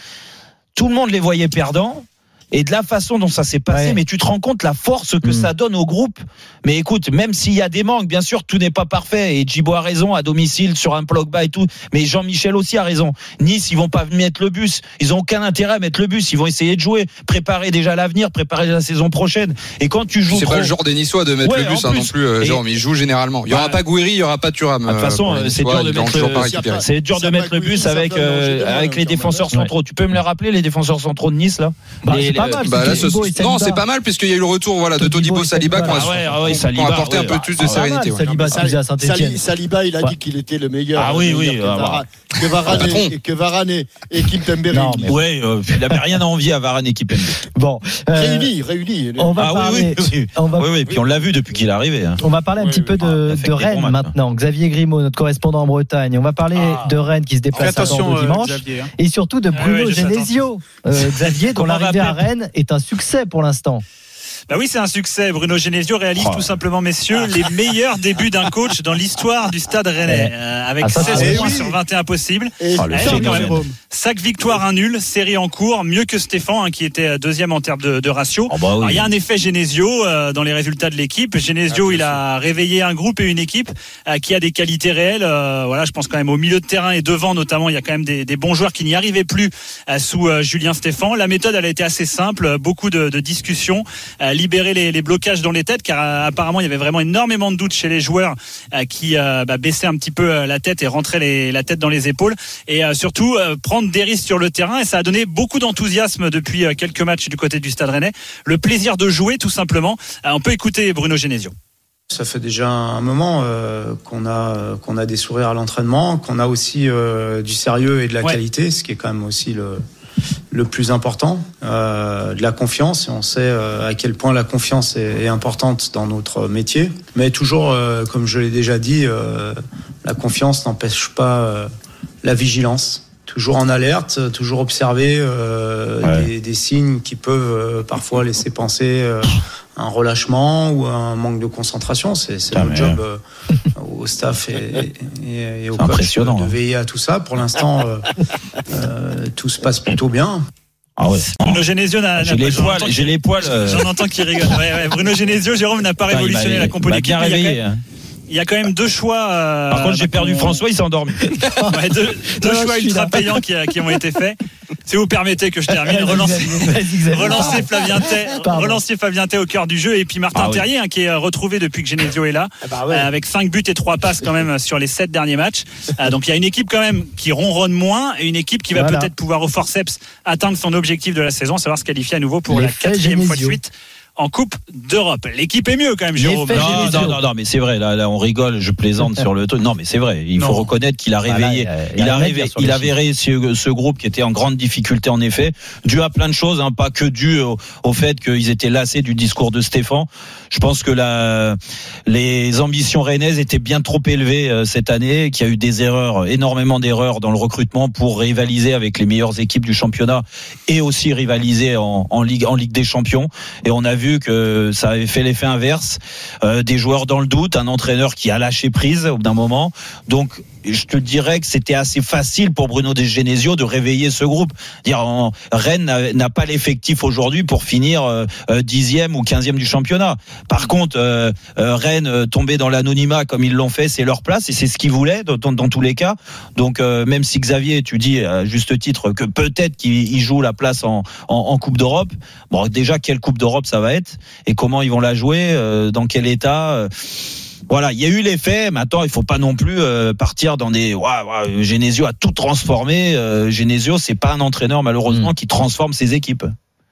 Speaker 5: tout le monde les voyait perdants. Et de la façon dont ça s'est passé,
Speaker 4: Ouais.
Speaker 5: mais tu te rends compte la force que
Speaker 4: Mm.
Speaker 5: ça donne au groupe. Mais écoute, même s'il y a des manques, bien sûr, tout n'est pas parfait. Et Djibo a raison à domicile sur un bloc bas et tout. Mais Jean-Michel aussi a raison. Nice, ils vont pas mettre le bus. Ils ont aucun intérêt à mettre le bus. Ils vont essayer de jouer, préparer déjà l'avenir, préparer la saison prochaine. Et quand tu joues
Speaker 6: C'est
Speaker 5: trop-
Speaker 6: pas le genre des Niçois de mettre
Speaker 5: Ouais,
Speaker 6: le bus hein,
Speaker 5: plus.
Speaker 6: non plus, euh,
Speaker 5: Et-
Speaker 6: Jérôme. Ils jouent généralement. Il y aura
Speaker 5: Bah,
Speaker 6: pas Gouiri, il y aura pas Thuram.
Speaker 5: de toute
Speaker 6: euh,
Speaker 5: façon, c'est dur de mettre le-
Speaker 6: récupéré.
Speaker 5: c'est dur de mettre le bus avec euh, avec les défenseurs centraux. Tu peux me les rappeler les défenseurs centraux de Nice là?
Speaker 4: Bah,
Speaker 5: Les-
Speaker 4: c'est pas
Speaker 5: les-
Speaker 4: mal,
Speaker 6: Bah là, ce- non, c'est pas mal puisqu'il y a eu le retour voilà, de
Speaker 4: Todibo
Speaker 6: Saliba qui
Speaker 5: Ah ah Saliba,
Speaker 6: apporté un peu plus de
Speaker 4: mal,
Speaker 6: sérénité.
Speaker 4: Saliba,
Speaker 8: il a dit qu'il était le meilleur.
Speaker 5: Ah oui, oui, ah,
Speaker 8: que. Varane- que Varane
Speaker 6: Patron.
Speaker 8: et, que Varane et, Kimpembe
Speaker 4: Non,
Speaker 8: réunis.
Speaker 4: mais-
Speaker 5: Ouais, euh, il avait rien à envier à Varane et Kimpembe.
Speaker 4: Bon, euh,
Speaker 8: Réunis, réunis.
Speaker 4: on va
Speaker 5: Ah
Speaker 4: parler.
Speaker 5: oui, oui.
Speaker 4: On va
Speaker 5: Oui, oui, puis on l'a vu depuis qu'il est arrivé. hein.
Speaker 4: On va parler un
Speaker 8: Oui,
Speaker 4: petit
Speaker 8: oui.
Speaker 4: peu
Speaker 5: Ah,
Speaker 4: de,
Speaker 5: a
Speaker 4: Rennes
Speaker 5: matchs,
Speaker 4: maintenant. Xavier Grimaud, notre correspondant en Bretagne. On va parler
Speaker 7: Ah.
Speaker 4: de Rennes qui se déplace à Bordeaux
Speaker 7: euh,
Speaker 4: dimanche.
Speaker 7: Xavier. hein.
Speaker 4: Et surtout de
Speaker 9: Ah
Speaker 4: Bruno Genesio. Euh, Xavier, *laughs* dont l'arrivée à
Speaker 5: appeler
Speaker 4: Est un succès pour l'instant.
Speaker 9: Bah oui, c'est un succès. Bruno Genesio réalise
Speaker 5: Oh.
Speaker 9: tout simplement, messieurs, les meilleurs débuts d'un coach dans l'histoire du Stade Rennais,
Speaker 4: Eh.
Speaker 9: euh, avec
Speaker 4: Ah, ça,
Speaker 9: 16
Speaker 4: c'est
Speaker 9: points sur 21 possibles.
Speaker 8: Et
Speaker 5: Ah, le
Speaker 9: Eh,
Speaker 5: phénomène.
Speaker 9: Jérôme. Cinq victoires, un nul, série en cours, mieux que Stéphane, hein, qui était deuxième en termes de, de ratio.
Speaker 5: Oh, bah oui.
Speaker 9: Alors, il y a un effet Genesio euh, dans les résultats de l'équipe. Genesio, il a réveillé un groupe et une équipe euh, qui a des qualités réelles. Euh, voilà, je pense quand même au milieu de terrain et devant notamment, il y a quand même des, des bons joueurs qui n'y arrivaient plus euh, sous euh, Julien Stéphan. La méthode, elle a été assez simple, beaucoup de, de discussions, euh, libérer les, les blocages dans les têtes, car euh, apparemment il y avait vraiment énormément de doutes chez les joueurs euh, qui euh, bah, baissaient un petit peu la tête et rentraient les- la tête dans les épaules, et surtout prendre des risques sur le terrain. Et ça a donné beaucoup d'enthousiasme depuis quelques matchs du côté du Stade Rennais. Le plaisir de jouer, tout simplement. On peut écouter Bruno Genesio.
Speaker 16: Ça fait déjà un moment euh, qu'on a qu'on a des sourires à l'entraînement, qu'on a aussi euh, du sérieux et de la
Speaker 9: Ouais.
Speaker 16: qualité, ce qui est quand même aussi le le plus important, euh, de la confiance. Et on sait euh, à quel point la confiance est, est importante dans notre métier. Mais toujours, euh, comme je l'ai déjà dit, euh, la confiance n'empêche pas euh, la vigilance. Toujours en alerte, toujours observer euh,
Speaker 5: Ouais.
Speaker 16: des, des signes qui peuvent euh, parfois laisser penser euh, un relâchement ou un manque de concentration. C'est notre
Speaker 5: mais-
Speaker 16: job euh, au staff et, et- et au coach
Speaker 5: impressionnant,
Speaker 16: de
Speaker 5: hein.
Speaker 16: veiller à tout ça. Pour l'instant, euh, euh, tout se passe plutôt bien.
Speaker 5: Ah ouais.
Speaker 9: Bruno Genesio n'a
Speaker 5: J'ai les
Speaker 9: j'en
Speaker 5: poils,
Speaker 9: entends
Speaker 5: j'ai
Speaker 9: qu'il-
Speaker 5: les poils. euh,
Speaker 9: J'en entends qui rigole. Ouais, ouais, Bruno Genesio, Jérôme n'a pas révolutionné la compo
Speaker 5: il m'a
Speaker 9: d'équipe.
Speaker 5: bien
Speaker 9: mais il y a quand
Speaker 5: réveillé.
Speaker 9: même-
Speaker 5: hein.
Speaker 9: Il y a quand même deux choix. euh,
Speaker 5: Par contre, j'ai perdu François, il s'est endormi.
Speaker 9: Ouais, deux, deux
Speaker 4: Non,
Speaker 9: choix ultra payants qui, qui ont été faits. Si vous permettez que je termine, relancer *laughs*
Speaker 4: Pardon.
Speaker 9: Flavien Tay,
Speaker 4: Pardon.
Speaker 9: relancer Flavien Tay au cœur du jeu et puis Martin
Speaker 5: Ah oui.
Speaker 9: Terrier hein, qui est euh, retrouvé depuis que Genesio est là
Speaker 8: bah ouais.
Speaker 9: euh, avec 5 buts et 3 passes quand même sur les 7 derniers matchs. Euh, donc il y a une équipe quand même qui ronronne moins et une équipe qui va
Speaker 4: Voilà.
Speaker 9: peut-être pouvoir au forceps atteindre son objectif de la saison, savoir se qualifier à nouveau pour la
Speaker 4: L'effet
Speaker 9: quatrième fois de suite en Coupe d'Europe. L'équipe est mieux quand même, Jérôme.
Speaker 5: Non, non, non, non, mais c'est vrai. Là, là, on rigole, je plaisante sur le truc. Non, mais c'est vrai. Il
Speaker 9: Non.
Speaker 5: faut reconnaître qu'il a
Speaker 4: Bah
Speaker 5: réveillé.
Speaker 4: il a- il
Speaker 5: réveillé, il a réveillé ce, ce groupe qui était en grande difficulté en effet, dû à plein de choses, hein, pas que dû au, au fait qu'ils étaient lassés du discours de Stéphane. Je pense que les ambitions rennaises étaient bien trop élevées euh, cette année, qu'il y a eu des erreurs, énormément d'erreurs dans le recrutement pour rivaliser avec les meilleures équipes du championnat et aussi rivaliser en, en ligue en ligue des champions. Et on a vu que ça avait fait l'effet inverse, euh, des joueurs dans le doute, un entraîneur qui a lâché prise au bout d'un moment. Donc je te dirais que c'était assez facile pour Bruno De Genesio de réveiller ce groupe. Dire en- Rennes n'a- pas l'effectif aujourd'hui pour finir euh, euh, dixième ou quinzième du championnat. Par contre, euh, euh, Rennes tomber dans l'anonymat comme ils l'ont fait, c'est leur place et c'est ce qu'ils voulaient dans, tous les cas. Donc euh, même si Xavier, tu dis à juste titre que peut-être qu'il il joue la place en, en, en Coupe d'Europe. Bon, déjà quelle Coupe d'Europe ça va être et comment ils vont la jouer, euh, dans quel état. Euh, voilà, il y a eu l'effet. Maintenant, il faut pas non plus euh, partir dans des. Waouh, Genesio a tout transformé. Euh, Genesio, c'est pas un entraîneur malheureusement qui transforme ses équipes.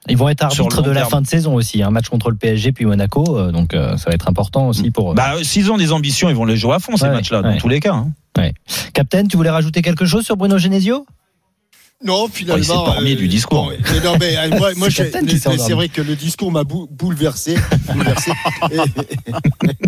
Speaker 4: Ils vont être arbitres de la
Speaker 5: terme.
Speaker 4: fin de saison aussi. Un match contre le PSG puis Monaco, euh, donc euh, ça va être important aussi pour. eux.
Speaker 5: Bah, euh, s'ils ont des ambitions, ils vont les jouer à fond ces
Speaker 4: Ouais,
Speaker 5: matchs-là, dans tous les cas. hein.
Speaker 4: Ouais. Captain, tu voulais rajouter quelque chose sur Bruno Genesio?
Speaker 8: Non, finalement.
Speaker 5: il s'est pas remis
Speaker 8: euh,
Speaker 5: du discours.
Speaker 8: bon, mais non, mais euh, moi, moi
Speaker 4: C'est
Speaker 8: vrai que le discours m'a bou- bouleversé. bouleversé. *laughs* *laughs*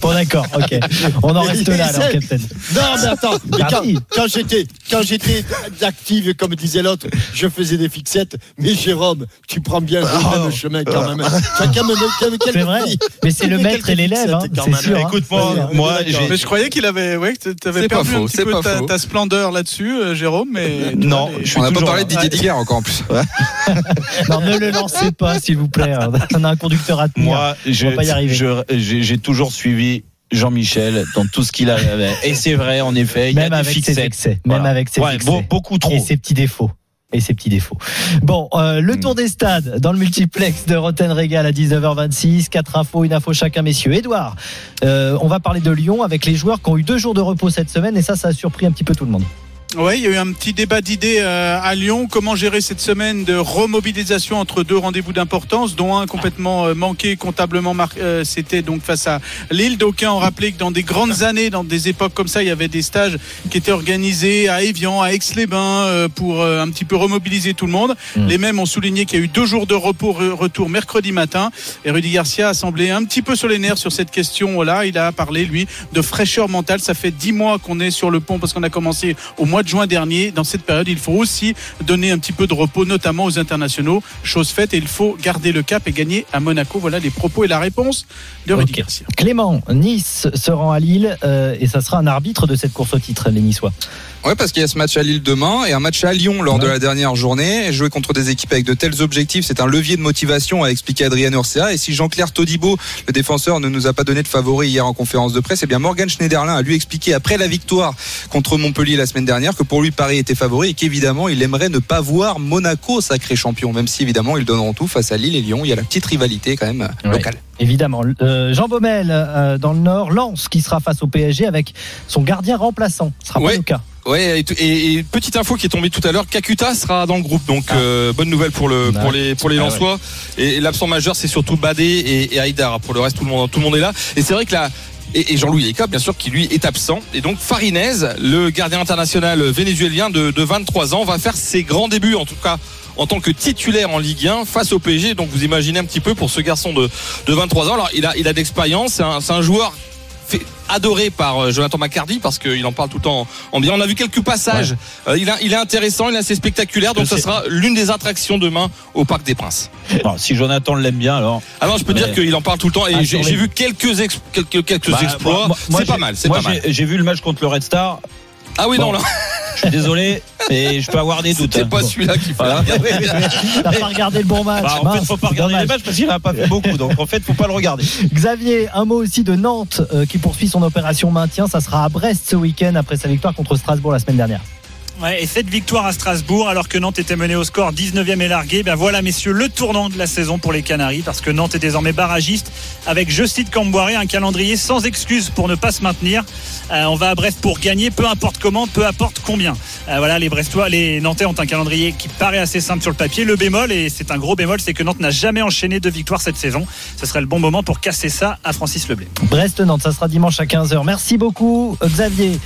Speaker 4: Bon, d'accord, ok. On en reste là, alors, Captain.
Speaker 8: Non, mais attends, mais
Speaker 4: Ah
Speaker 8: quand, j'étais, quand j'étais active, comme disait l'autre, je faisais des fixettes. Mais Jérôme, tu prends bien le même chemin quand même.
Speaker 4: C'est vrai. Mais c'est le maître et l'élève, hein, c'est sûr. hein.
Speaker 5: Écoute-moi, moi, j'ai-
Speaker 7: Mais je croyais qu'il avait, ouais, que tu avais
Speaker 6: C'est pas
Speaker 7: perdu
Speaker 6: faux,
Speaker 7: un petit
Speaker 6: c'est
Speaker 7: peu
Speaker 6: pas
Speaker 7: ta,
Speaker 6: faux.
Speaker 7: ta splendeur là-dessus, euh, Jérôme. Mais
Speaker 5: Non, je suis
Speaker 6: On n'a pas parlé de Didier Digard encore en plus. *laughs*
Speaker 4: Non, ne le lancez pas, s'il vous plaît. On a un conducteur à tenir.
Speaker 5: Moi, je-
Speaker 4: va pas y arriver.
Speaker 5: j'ai toujours suivi Jean-Michel dans tout ce qu'il avait. Et c'est vrai, en effet, il y a des
Speaker 4: ses excès. Même avec ses
Speaker 5: Ouais,
Speaker 4: excès.
Speaker 5: beau- beaucoup trop.
Speaker 4: Et ses petits défauts. Et ses petits défauts. Bon, euh, le tour des stades dans le multiplex de Roten Régal à 19h26. Quatre infos, une info chacun, messieurs. Edouard, euh, on va parler de Lyon avec les joueurs qui ont eu deux jours de repos cette semaine et ça, ça a surpris un petit peu tout le monde.
Speaker 7: Oui, il y a eu un petit débat d'idées euh, à Lyon. Comment gérer cette semaine de remobilisation entre deux rendez-vous d'importance, dont un complètement euh, manqué comptablement. euh, C'était donc face à Lille. D'aucuns ont rappelé que dans des grandes années, dans des époques comme ça, il y avait des stages qui étaient organisés à Évian, à Aix-les-Bains, pour un petit peu remobiliser tout le monde. Les mêmes ont souligné qu'il y a eu deux jours de repos re- retour mercredi matin. Et Rudy Garcia a semblé un petit peu sur les nerfs sur cette question-là. Il a parlé, lui, de fraîcheur mentale. Ça fait dix mois qu'on est sur le pont parce qu'on a commencé au mois de juin dernier. Dans cette période, il faut aussi donner un petit peu de repos, notamment aux internationaux. Chose faite, et il faut garder le cap et gagner à Monaco. Voilà les propos et la réponse de Rudy. Garcia.
Speaker 4: Clément, Nice se rend à Lille euh, et ça sera un arbitre de cette course au titre, les Niçois.
Speaker 6: Ouais, parce qu'il y a ce match à Lille demain et un match à Lyon lors de la dernière journée. Jouer contre des équipes avec de tels objectifs, c'est un levier de motivation, a expliqué Adrien Urcea. Et si Jean-Claire Todibo, le défenseur, ne nous a pas donné de favori hier en conférence de presse, eh bien Morgan Schneiderlin a lui expliqué après la victoire contre Montpellier la semaine dernière que pour lui Paris était favori et qu'évidemment il aimerait ne pas voir Monaco sacré champion, même si évidemment ils donneront tout face à Lille et Lyon. Il y a la petite rivalité quand même locale.
Speaker 4: Évidemment. Euh, Jean Baumel, euh, dans le Nord, Lens qui sera face au PSG avec son gardien remplaçant. Ce sera pas
Speaker 12: Ouais.
Speaker 4: le cas.
Speaker 12: Ouais, et, tout- et- et petite info qui est tombée tout à l'heure, Kakuta sera dans le groupe, donc euh, bonne nouvelle pour le pour les pour les
Speaker 5: Ah
Speaker 12: Lensois. Et, et l'absent majeur, c'est surtout Badé et, et Haïdar. Pour le reste, tout le monde tout le monde est là. Et c'est vrai que là. Et, Jean-Louis Eka, bien sûr, qui lui est absent. Et donc Farinez, le gardien international vénézuélien de, de 23 ans, va faire ses grands débuts, en tout cas en tant que titulaire en Ligue 1 face au PSG. Donc vous imaginez un petit peu pour ce garçon de, de 23 ans. Alors il a, il a d'expérience, c'est un, c'est un joueur fait- adoré par euh, Jonathan McCarty parce qu'il en parle tout le temps en, en bien. On a vu quelques passages. Euh, il, a, il est intéressant, il est assez spectaculaire. Donc ça sera l'une des attractions demain au Parc des Princes.
Speaker 5: Si Jonathan l'aime bien, alors.
Speaker 12: Alors je peux
Speaker 5: Mais-
Speaker 12: dire qu'il en parle tout le temps et
Speaker 5: Ah,
Speaker 12: j'ai vu quelques ex- quelques quelques
Speaker 5: Bah,
Speaker 12: exploits. c'est pas mal, c'est pas mal.
Speaker 5: J'ai vu le match contre le Red Star.
Speaker 12: Ah oui
Speaker 5: Bon,
Speaker 12: non là. *laughs*
Speaker 5: Je suis désolé, mais je peux avoir des doutes.
Speaker 12: C'était
Speaker 5: hein.
Speaker 12: pas
Speaker 5: Bon.
Speaker 12: celui-là qui fait.
Speaker 5: Voilà. *laughs*
Speaker 4: T'as pas regardé le bon match.
Speaker 5: Bah, en fait,
Speaker 4: mince,
Speaker 5: faut pas
Speaker 4: c'est
Speaker 5: regarder les matchs parce qu'il n'a pas fait beaucoup. Donc, en fait, faut pas le regarder.
Speaker 4: Xavier, un mot aussi de Nantes euh, qui poursuit son opération maintien. Ça sera à Brest ce week-end après sa victoire contre Strasbourg la semaine dernière.
Speaker 9: Et cette victoire à Strasbourg, alors que Nantes était menée au score 19e et largué, ben voilà, messieurs, le tournant de la saison pour les Canaries, parce que Nantes est désormais barragiste, avec, je cite Camboiré, un calendrier sans excuse pour ne pas se maintenir. Euh, on va à Brest pour gagner, peu importe comment, peu importe combien. Euh, voilà, les Brestois, les Nantais ont un calendrier qui paraît assez simple sur le papier. Le bémol, et c'est un gros bémol, c'est que Nantes n'a jamais enchaîné de victoires cette saison. Ce serait le bon moment pour casser ça à Francis Leblé.
Speaker 4: Brest-Nantes, ça sera dimanche à 15h. Merci beaucoup Xavier.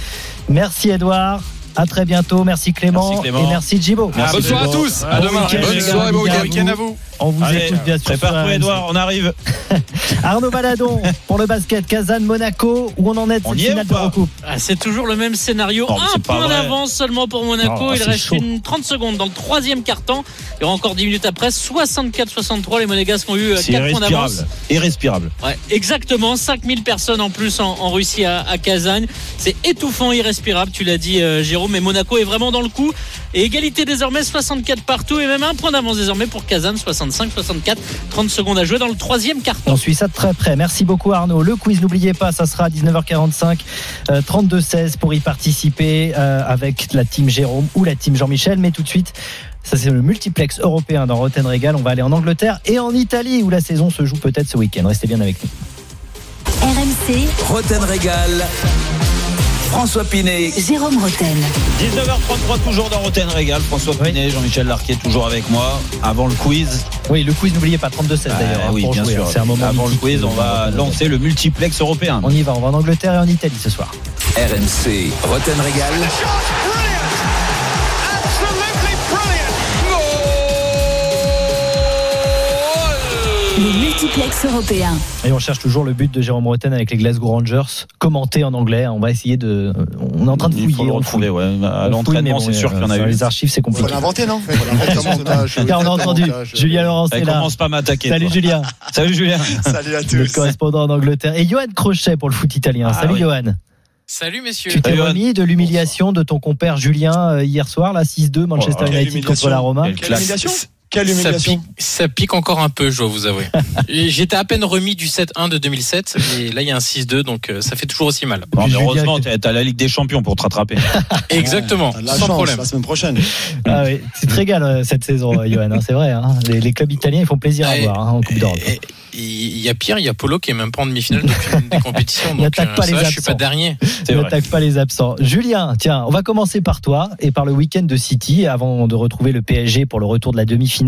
Speaker 4: Merci Edouard. À très bientôt. Merci Clément.
Speaker 5: Merci, Clément.
Speaker 4: Et merci Djibo.
Speaker 5: Merci,
Speaker 12: Bonsoir à tous. À
Speaker 4: Bon
Speaker 12: demain.
Speaker 6: Bonne soirée, bon week-end.
Speaker 7: à vous.
Speaker 4: On vous
Speaker 5: Allez,
Speaker 4: écoute bien sûr. RMC.
Speaker 5: Edouard, on arrive. *laughs*
Speaker 4: Arnaud Baladon pour le basket. Kazan, Monaco. Où on en est de
Speaker 5: On
Speaker 4: cette
Speaker 5: y est
Speaker 4: finale de
Speaker 5: pas
Speaker 4: recoupe
Speaker 14: Ah, c'est toujours le même scénario.
Speaker 5: Non,
Speaker 14: un point d'avance seulement pour Monaco. Il reste
Speaker 4: chaud.
Speaker 14: une 30 secondes dans le troisième quart-temps. Il y aura encore 10 minutes après. 64-63. Les Monégasques ont eu euh,
Speaker 5: C'est
Speaker 14: 4 points d'avance.
Speaker 5: irrespirable. Irrespirable.
Speaker 14: Ouais, exactement. 5000 personnes en plus en, en Russie à, à Kazagne. C'est étouffant, irrespirable. Tu l'as dit, euh, Jérôme. Mais Monaco est vraiment dans le coup. Et égalité désormais 64 partout. Et même un point d'avance désormais pour Kazan. 65-64. 30 secondes à jouer dans le troisième quart-temps.
Speaker 4: On suit ça de très près. Merci beaucoup Arnaud. Le quiz, n'oubliez pas, ça sera à 19h45, euh, 32-16 pour y participer euh, avec la team Jérôme ou la team Jean-Michel. Mais tout de suite, ça c'est le multiplex européen dans Roten Régal. On va aller en Angleterre et en Italie où la saison se joue peut-être ce week-end. Restez bien avec nous.
Speaker 13: RMC,
Speaker 2: Roten Régal. François Pinet.
Speaker 13: Jérôme Roten.
Speaker 5: 19h33, toujours dans Roten Régal. François Pinet, Jean-Michel Larquet, toujours avec moi. Avant le quiz.
Speaker 4: Oui, le quiz, n'oubliez pas 32-16 d'ailleurs.
Speaker 5: Ah, oui, bien
Speaker 4: jouer,
Speaker 5: sûr.
Speaker 4: C'est un moment
Speaker 5: Avant le quiz, on va lancer le multiplex européen.
Speaker 4: On y va, on va en Angleterre et en Italie ce soir.
Speaker 2: RMC. Roten Régal.
Speaker 13: Le multiplex européen.
Speaker 4: Et on cherche toujours le but de Jérôme Roten avec les Glasgow Rangers, commenté en anglais. On va essayer de. On est en train de
Speaker 5: Il
Speaker 4: fouiller.
Speaker 5: faut le
Speaker 4: on
Speaker 5: retrouver,
Speaker 4: fouille.
Speaker 5: ouais. À l'entraînement, c'est sûr qu'il y en a
Speaker 4: sur
Speaker 5: eu.
Speaker 4: Les archives, c'est compliqué.
Speaker 8: non Faut l'inventer. *laughs*
Speaker 4: Tiens, on a entendu. Julien Laurent est
Speaker 5: Allez,
Speaker 4: là.
Speaker 5: commence pas à m'attaquer.
Speaker 4: Salut. Julien. *laughs*
Speaker 5: Salut Julien.
Speaker 8: Salut à tous.
Speaker 4: correspondant en Angleterre. Et Johan Crochet pour le foot italien.
Speaker 5: Ah,
Speaker 4: Salut
Speaker 5: oui.
Speaker 4: Johan.
Speaker 17: Salut messieurs.
Speaker 4: Tu t'es remis de l'humiliation de ton compère Julien euh, hier soir, là 6-2 Manchester
Speaker 17: Oh,
Speaker 4: United contre la Roma.
Speaker 17: Quelle humiliation Quelle humiliation ça pique, ça pique encore un peu, je dois vous avouer. *laughs* J'étais à peine remis du 7-1 de 2007 et là il y a un 6-2 donc euh, ça fait toujours aussi mal.
Speaker 5: Non, mais heureusement, t'as la Ligue des Champions pour te rattraper. *laughs*
Speaker 17: Exactement,
Speaker 18: la
Speaker 17: sans
Speaker 18: chance,
Speaker 17: problème.
Speaker 18: La semaine prochaine. *laughs*
Speaker 4: Ah oui, c'est très égal euh, cette saison, euh, Johan, hein, c'est vrai. hein. Les, les clubs italiens ils font plaisir à
Speaker 17: Ouais.
Speaker 4: voir hein, en Coupe d'Europe.
Speaker 17: Il y a pire, il y a Polo qui est même pas en demi-finale depuis une des compétitions. Donc euh,
Speaker 4: pas
Speaker 17: ça
Speaker 4: les
Speaker 17: va, je suis pas
Speaker 4: absents.
Speaker 17: dernier.
Speaker 4: N'attaque pas les absents. Julien, tiens, on va commencer par toi et par le week-end de City avant de retrouver le PSG pour le retour de la demi-finale.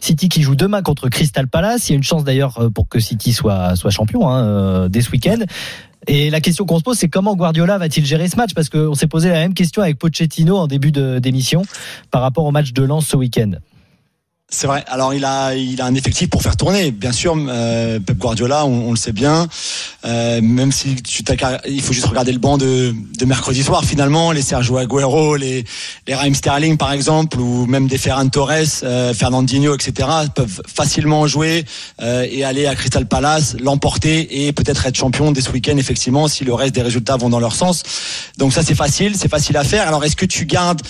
Speaker 4: City qui joue demain contre Crystal Palace. Il y a une chance d'ailleurs euh, pour que City soit, soit champion hein, euh, dès ce week-end. Et la question qu'on se pose, c'est comment Guardiola va-t-il gérer ce match? Parce qu'on s'est posé la même question avec Pochettino en début d'émission par rapport au match de Lens ce week-end.
Speaker 18: C'est vrai. Alors il a il a un effectif pour faire tourner. Bien sûr, euh, Pep Guardiola, on, le sait bien. Euh, même si tu il faut juste regarder le banc de, de mercredi soir finalement, les Sergio Aguero, les les Raheem Sterling par exemple, ou même des Ferran Torres, euh, Fernandinho, etc. peuvent facilement jouer euh, et aller à Crystal Palace, l'emporter et peut-être être champion dès ce week-end effectivement si le reste des résultats vont dans leur sens. Donc ça c'est facile, c'est facile à faire. Alors est-ce que tu gardes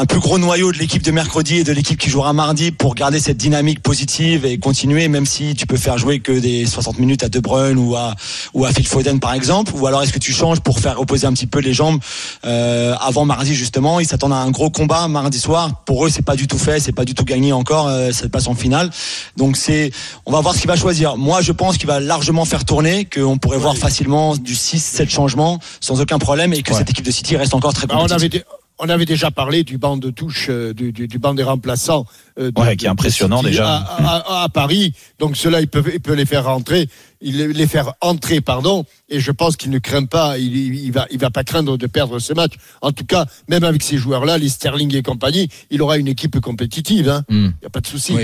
Speaker 18: un plus gros noyau de l'équipe de mercredi et de l'équipe qui jouera mardi pour garder cette dynamique positive et continuer même si tu peux faire jouer que des 60 minutes à De Bruyne ou à ou à Phil Foden par exemple. Ou alors est-ce que tu changes pour faire reposer un petit peu les jambes euh, avant mardi justement? Ils s'attendent à un gros combat mardi soir. Pour eux c'est pas du tout fait c'est pas du tout gagné encore euh, cette place en finale. Donc c'est on va voir ce qu'il va choisir. Moi je pense qu'il va largement faire tourner qu'on pourrait voir facilement du 6 7 changements sans aucun problème et que cette équipe de City reste encore très
Speaker 8: Bah,
Speaker 18: compétitive
Speaker 8: on avait déjà parlé du banc de touche, euh, du, du, du banc des remplaçants. euh, de-
Speaker 5: Ouais, qui est impressionnant
Speaker 8: de
Speaker 5: déjà.
Speaker 8: À, à- à Paris. Donc cela, il peut, il peut les faire rentrer, il les faire entrer, pardon. Et je pense qu'il ne craint pas, il, il va, il va pas craindre de perdre ce match. En tout cas, même avec ces joueurs-là, les Sterling et compagnie, il aura une équipe compétitive. Hein. Il n'y a pas de souci.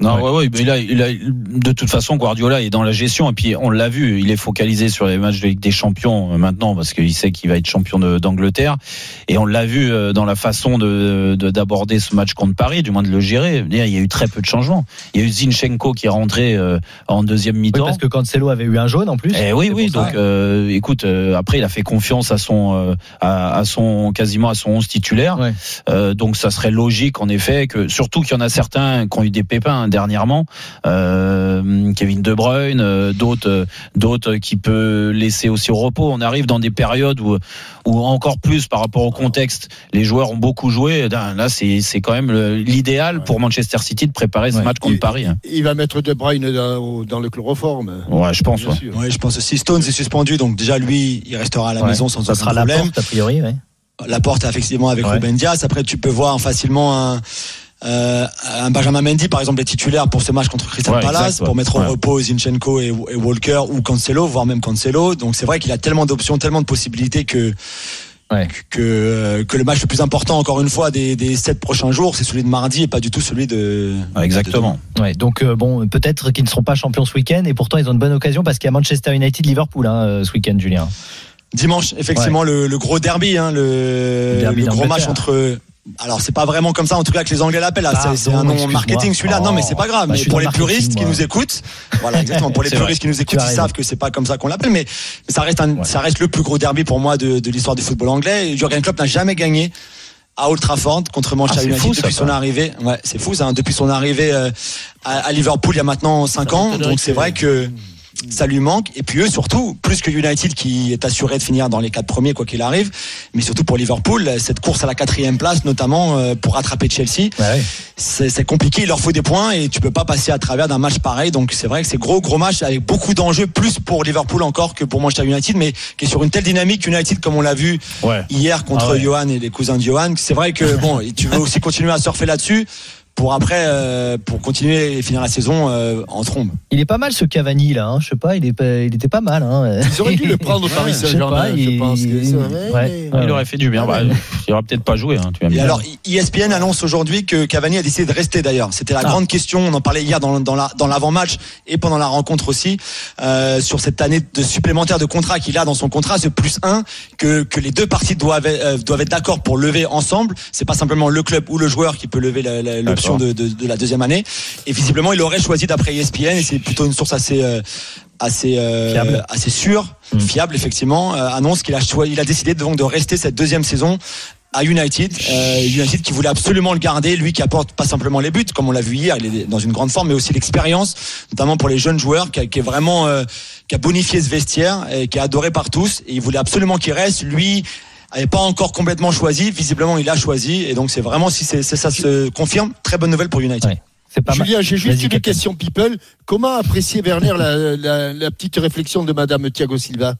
Speaker 5: Non, ouais, ouais, mais a, il a, de toute façon, Guardiola est dans la gestion et puis on l'a vu, il est focalisé sur les matchs de Ligue des Champions euh, maintenant parce qu'il sait qu'il va être champion d'Angleterre et on l'a vu euh, dans la façon de de- d'aborder ce match contre Paris, du moins de le gérer. Il y a eu très peu de changements. Il y a eu Zinchenko qui est rentré euh, en deuxième
Speaker 4: Oui,
Speaker 5: mi-temps.
Speaker 4: parce que Cancelo avait eu un jaune en plus.
Speaker 5: Eh oui, oui. Donc, euh, écoute, euh, après, il a fait confiance à son, euh, à, à son, quasiment à son 11 titulaire. Euh, donc, ça serait logique, en effet, que surtout qu'il y en a certains qui ont eu des pépins hein, dernièrement. Euh, Kevin De Bruyne, euh, d'autres, euh, d'autres qui peut laisser aussi au repos. On arrive dans des périodes où, où encore plus par rapport au contexte, les joueurs ont beaucoup joué. Là, c'est, c'est quand même l'idéal pour Manchester City de préparer ce match contre Paris. hein.
Speaker 8: Il va mettre De Bruyne dans, le chloroforme.
Speaker 5: Ouais, je pense. Ouais.
Speaker 18: Ouais, je pense aussi Stones est suspendu, donc déjà lui, il restera à la
Speaker 4: Ouais.
Speaker 18: maison sans
Speaker 4: Ça
Speaker 18: aucun
Speaker 4: sera la
Speaker 18: problème.
Speaker 4: porte a priori. Ouais.
Speaker 18: La porte effectivement avec
Speaker 4: Ouais.
Speaker 18: Ruben Diaz. Après, tu peux voir facilement un, euh, un Benjamin Mendy, par exemple, les titulaires pour ce match contre Crystal
Speaker 5: Ouais,
Speaker 18: Palace,
Speaker 5: exact, ouais.
Speaker 18: pour mettre
Speaker 5: Ouais.
Speaker 18: au repos Zinchenko et, et Walker ou Cancelo, voire même Cancelo. Donc c'est vrai qu'il a tellement d'options, tellement de possibilités que que, euh, que le match le plus important, encore une fois, des, des sept prochains jours, c'est celui de mardi et pas du tout celui de.
Speaker 5: Exactement.
Speaker 4: Ouais, donc euh, bon, peut-être qu'ils ne seront pas champions ce week-end et pourtant ils ont une bonne occasion parce qu'il y a Manchester United Liverpool hein, ce week-end, Julien.
Speaker 18: Dimanche, effectivement, le, le gros derby, hein, le,
Speaker 4: derby
Speaker 18: le gros match entre. Alors c'est pas vraiment comme ça, en tout cas que les Anglais l'appellent.
Speaker 4: Pardon,
Speaker 18: C'est- un nom marketing celui-là. non, mais c'est pas grave.
Speaker 4: Bah,
Speaker 18: mais pour les puristes qui nous écoutent, voilà exactement. Pour *laughs* les puristes qui nous écoutent, ils savent que c'est pas comme ça qu'on l'appelle. Mais, mais ça reste un, ça reste le plus gros derby pour moi de, de l'histoire du football anglais. Jurgen Klopp n'a jamais gagné à Old Trafford contre Manchester
Speaker 5: Ah,
Speaker 18: United
Speaker 5: fou, ça,
Speaker 18: depuis son
Speaker 5: quoi.
Speaker 18: arrivée. Ouais, c'est fou, ça. hein, depuis son arrivée euh, à, à Liverpool il y a maintenant 5 ans. Donc c'est vrai que ça lui manque. Et puis eux, surtout, plus que United qui est assuré de finir dans les quatre premiers, quoi qu'il arrive, mais surtout pour Liverpool, cette course à la quatrième place, notamment euh, pour rattraper Chelsea, c'est c'est compliqué. Il leur faut des points et tu peux pas passer à travers d'un match pareil. Donc c'est vrai que c'est gros, gros match avec beaucoup d'enjeux, plus pour Liverpool encore que pour Manchester United, mais qui est sur une telle dynamique United comme on l'a vu hier contre
Speaker 5: Ah ouais.
Speaker 18: Johan et les cousins de Johan. C'est vrai que *laughs* bon, tu veux aussi continuer à surfer là-dessus pour après, euh, pour continuer et finir la saison euh, en trombe.
Speaker 4: Il est pas mal ce Cavani là, hein. je sais pas, il, est pas- il était pas mal. Hein.
Speaker 8: Ils auraient dû le prendre au Paris Saint-Germain, je
Speaker 4: il-
Speaker 8: pense que
Speaker 4: ouais,
Speaker 5: Il aurait fait du bien. Bah, il aurait peut-être pas joué. Hein, tu
Speaker 18: Et alors, ESPN annonce aujourd'hui que Cavani a décidé de rester d'ailleurs. C'était la
Speaker 5: Ah.
Speaker 18: grande question. On en parlait hier dans, dans la- dans l'avant-match et pendant la rencontre aussi euh, sur cette année de supplémentaire de contrat qu'il a dans son contrat, ce plus 1 que, que les deux parties doivent, euh, doivent être d'accord pour lever ensemble. C'est pas simplement le club ou le joueur qui peut lever l'option de, de, de la deuxième année. Et visiblement, il aurait choisi d'après ESPN, et c'est plutôt une source assez euh, assez euh,
Speaker 4: Fiable.
Speaker 18: assez sûre, fiable effectivement, euh, annonce qu'il a choisi, il a décidé donc de rester cette deuxième saison à United, euh, United qui voulait absolument le garder, lui qui apporte pas simplement les buts, comme on l'a vu hier, il est dans une grande forme, mais aussi l'expérience, notamment pour les jeunes joueurs, qui, a- qui est vraiment euh, qui a bonifié ce vestiaire et qui est adoré par tous. Et il voulait absolument qu'il reste. Lui avait pas encore complètement choisi, visiblement il a choisi, et donc c'est vraiment si c'est ça se confirme, très bonne nouvelle pour United.
Speaker 8: Julien, j'ai juste une question people. Comment apprécier Werner la, la- la petite réflexion de Madame Thiago Silva?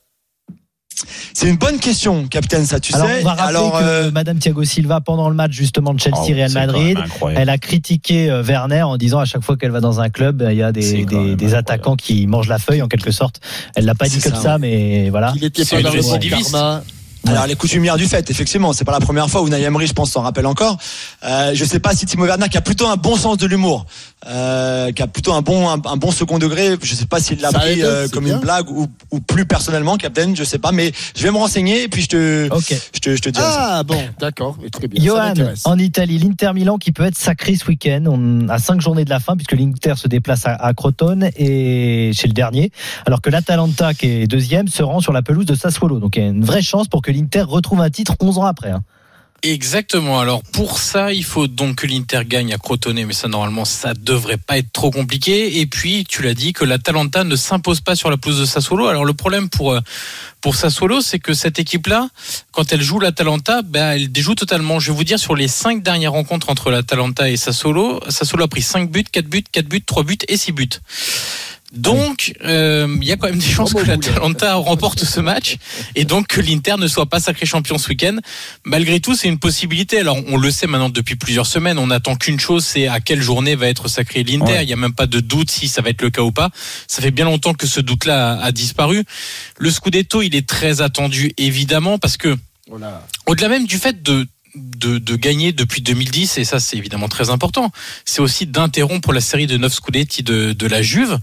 Speaker 18: C'est une bonne question, capitaine, ça tu
Speaker 4: Alors,
Speaker 18: sais.
Speaker 4: on va rappeler
Speaker 18: Alors,
Speaker 4: que
Speaker 18: euh,
Speaker 4: Madame Thiago Silva, pendant le match justement de
Speaker 18: Oh,
Speaker 4: Chelsea-Real
Speaker 18: c'est quand
Speaker 4: Madrid, elle a critiqué euh, Werner en disant à chaque fois qu'elle va dans un club, il y a des, des, des attaquants qui mangent la feuille en quelque sorte. Elle l'a pas dit comme
Speaker 18: ça,
Speaker 4: ça, mais voilà.
Speaker 8: Il était
Speaker 18: C'est
Speaker 8: pas dans le karma.
Speaker 18: Alors les coutumières du fait, effectivement, c'est pas la première fois où Emery, je pense, s'en rappelle encore. Euh, je sais pas si Timo Werner, qui a plutôt un bon sens de l'humour, euh, qui a plutôt un bon un, un bon second degré, je sais pas s'il l'a pris euh, comme
Speaker 8: bien.
Speaker 18: une blague ou, ou plus personnellement, capitaine, je sais pas, mais je vais me renseigner et puis je te je te je te dirai. ça.
Speaker 8: Ah bon, d'accord, mais très bien.
Speaker 4: Johan, en Italie, l'Inter Milan qui peut être sacré ce week-end. On a cinq journées de la fin puisque l'Inter se déplace à, à Crotone et chez le dernier, alors que l'Atalanta qui est deuxième se rend sur la pelouse de Sassuolo. Donc il y a une vraie chance pour que l'Inter retrouve un titre 11 ans après. hein.
Speaker 17: Exactement. Alors pour ça, il faut donc que l'Inter gagne à Crotone, mais ça normalement ça devrait pas être trop compliqué. Et puis tu l'as dit que l'Atalanta ne s'impose pas sur la pelouse de Sassuolo. Alors le problème pour euh, pour Sassuolo, c'est que cette équipe-là, quand elle joue l'Atalanta, ben elle déjoue totalement. Je vais vous dire sur les cinq dernières rencontres entre l'Atalanta et Sassuolo, Sassuolo a pris 5 buts, 4 buts, 4 buts, 3 buts et 6 buts. Donc, euh, il y a quand même des chances que l'Atalanta remporte ce match et donc que l'Inter ne soit pas sacré champion ce week-end. Malgré tout, c'est une possibilité. Alors, on le sait maintenant depuis plusieurs semaines. On attend qu'une chose, c'est à quelle journée va être sacré l'Inter. Il n'y a même pas de doute si ça va être le cas ou pas. Ça fait bien longtemps que ce doute-là a, a disparu. Le Scudetto, il est très attendu, évidemment, parce que au-delà même du fait de de, de gagner depuis 2010 et ça c'est évidemment très important. C'est aussi d'interrompre la série de 9 Scudetti de, de la Juve.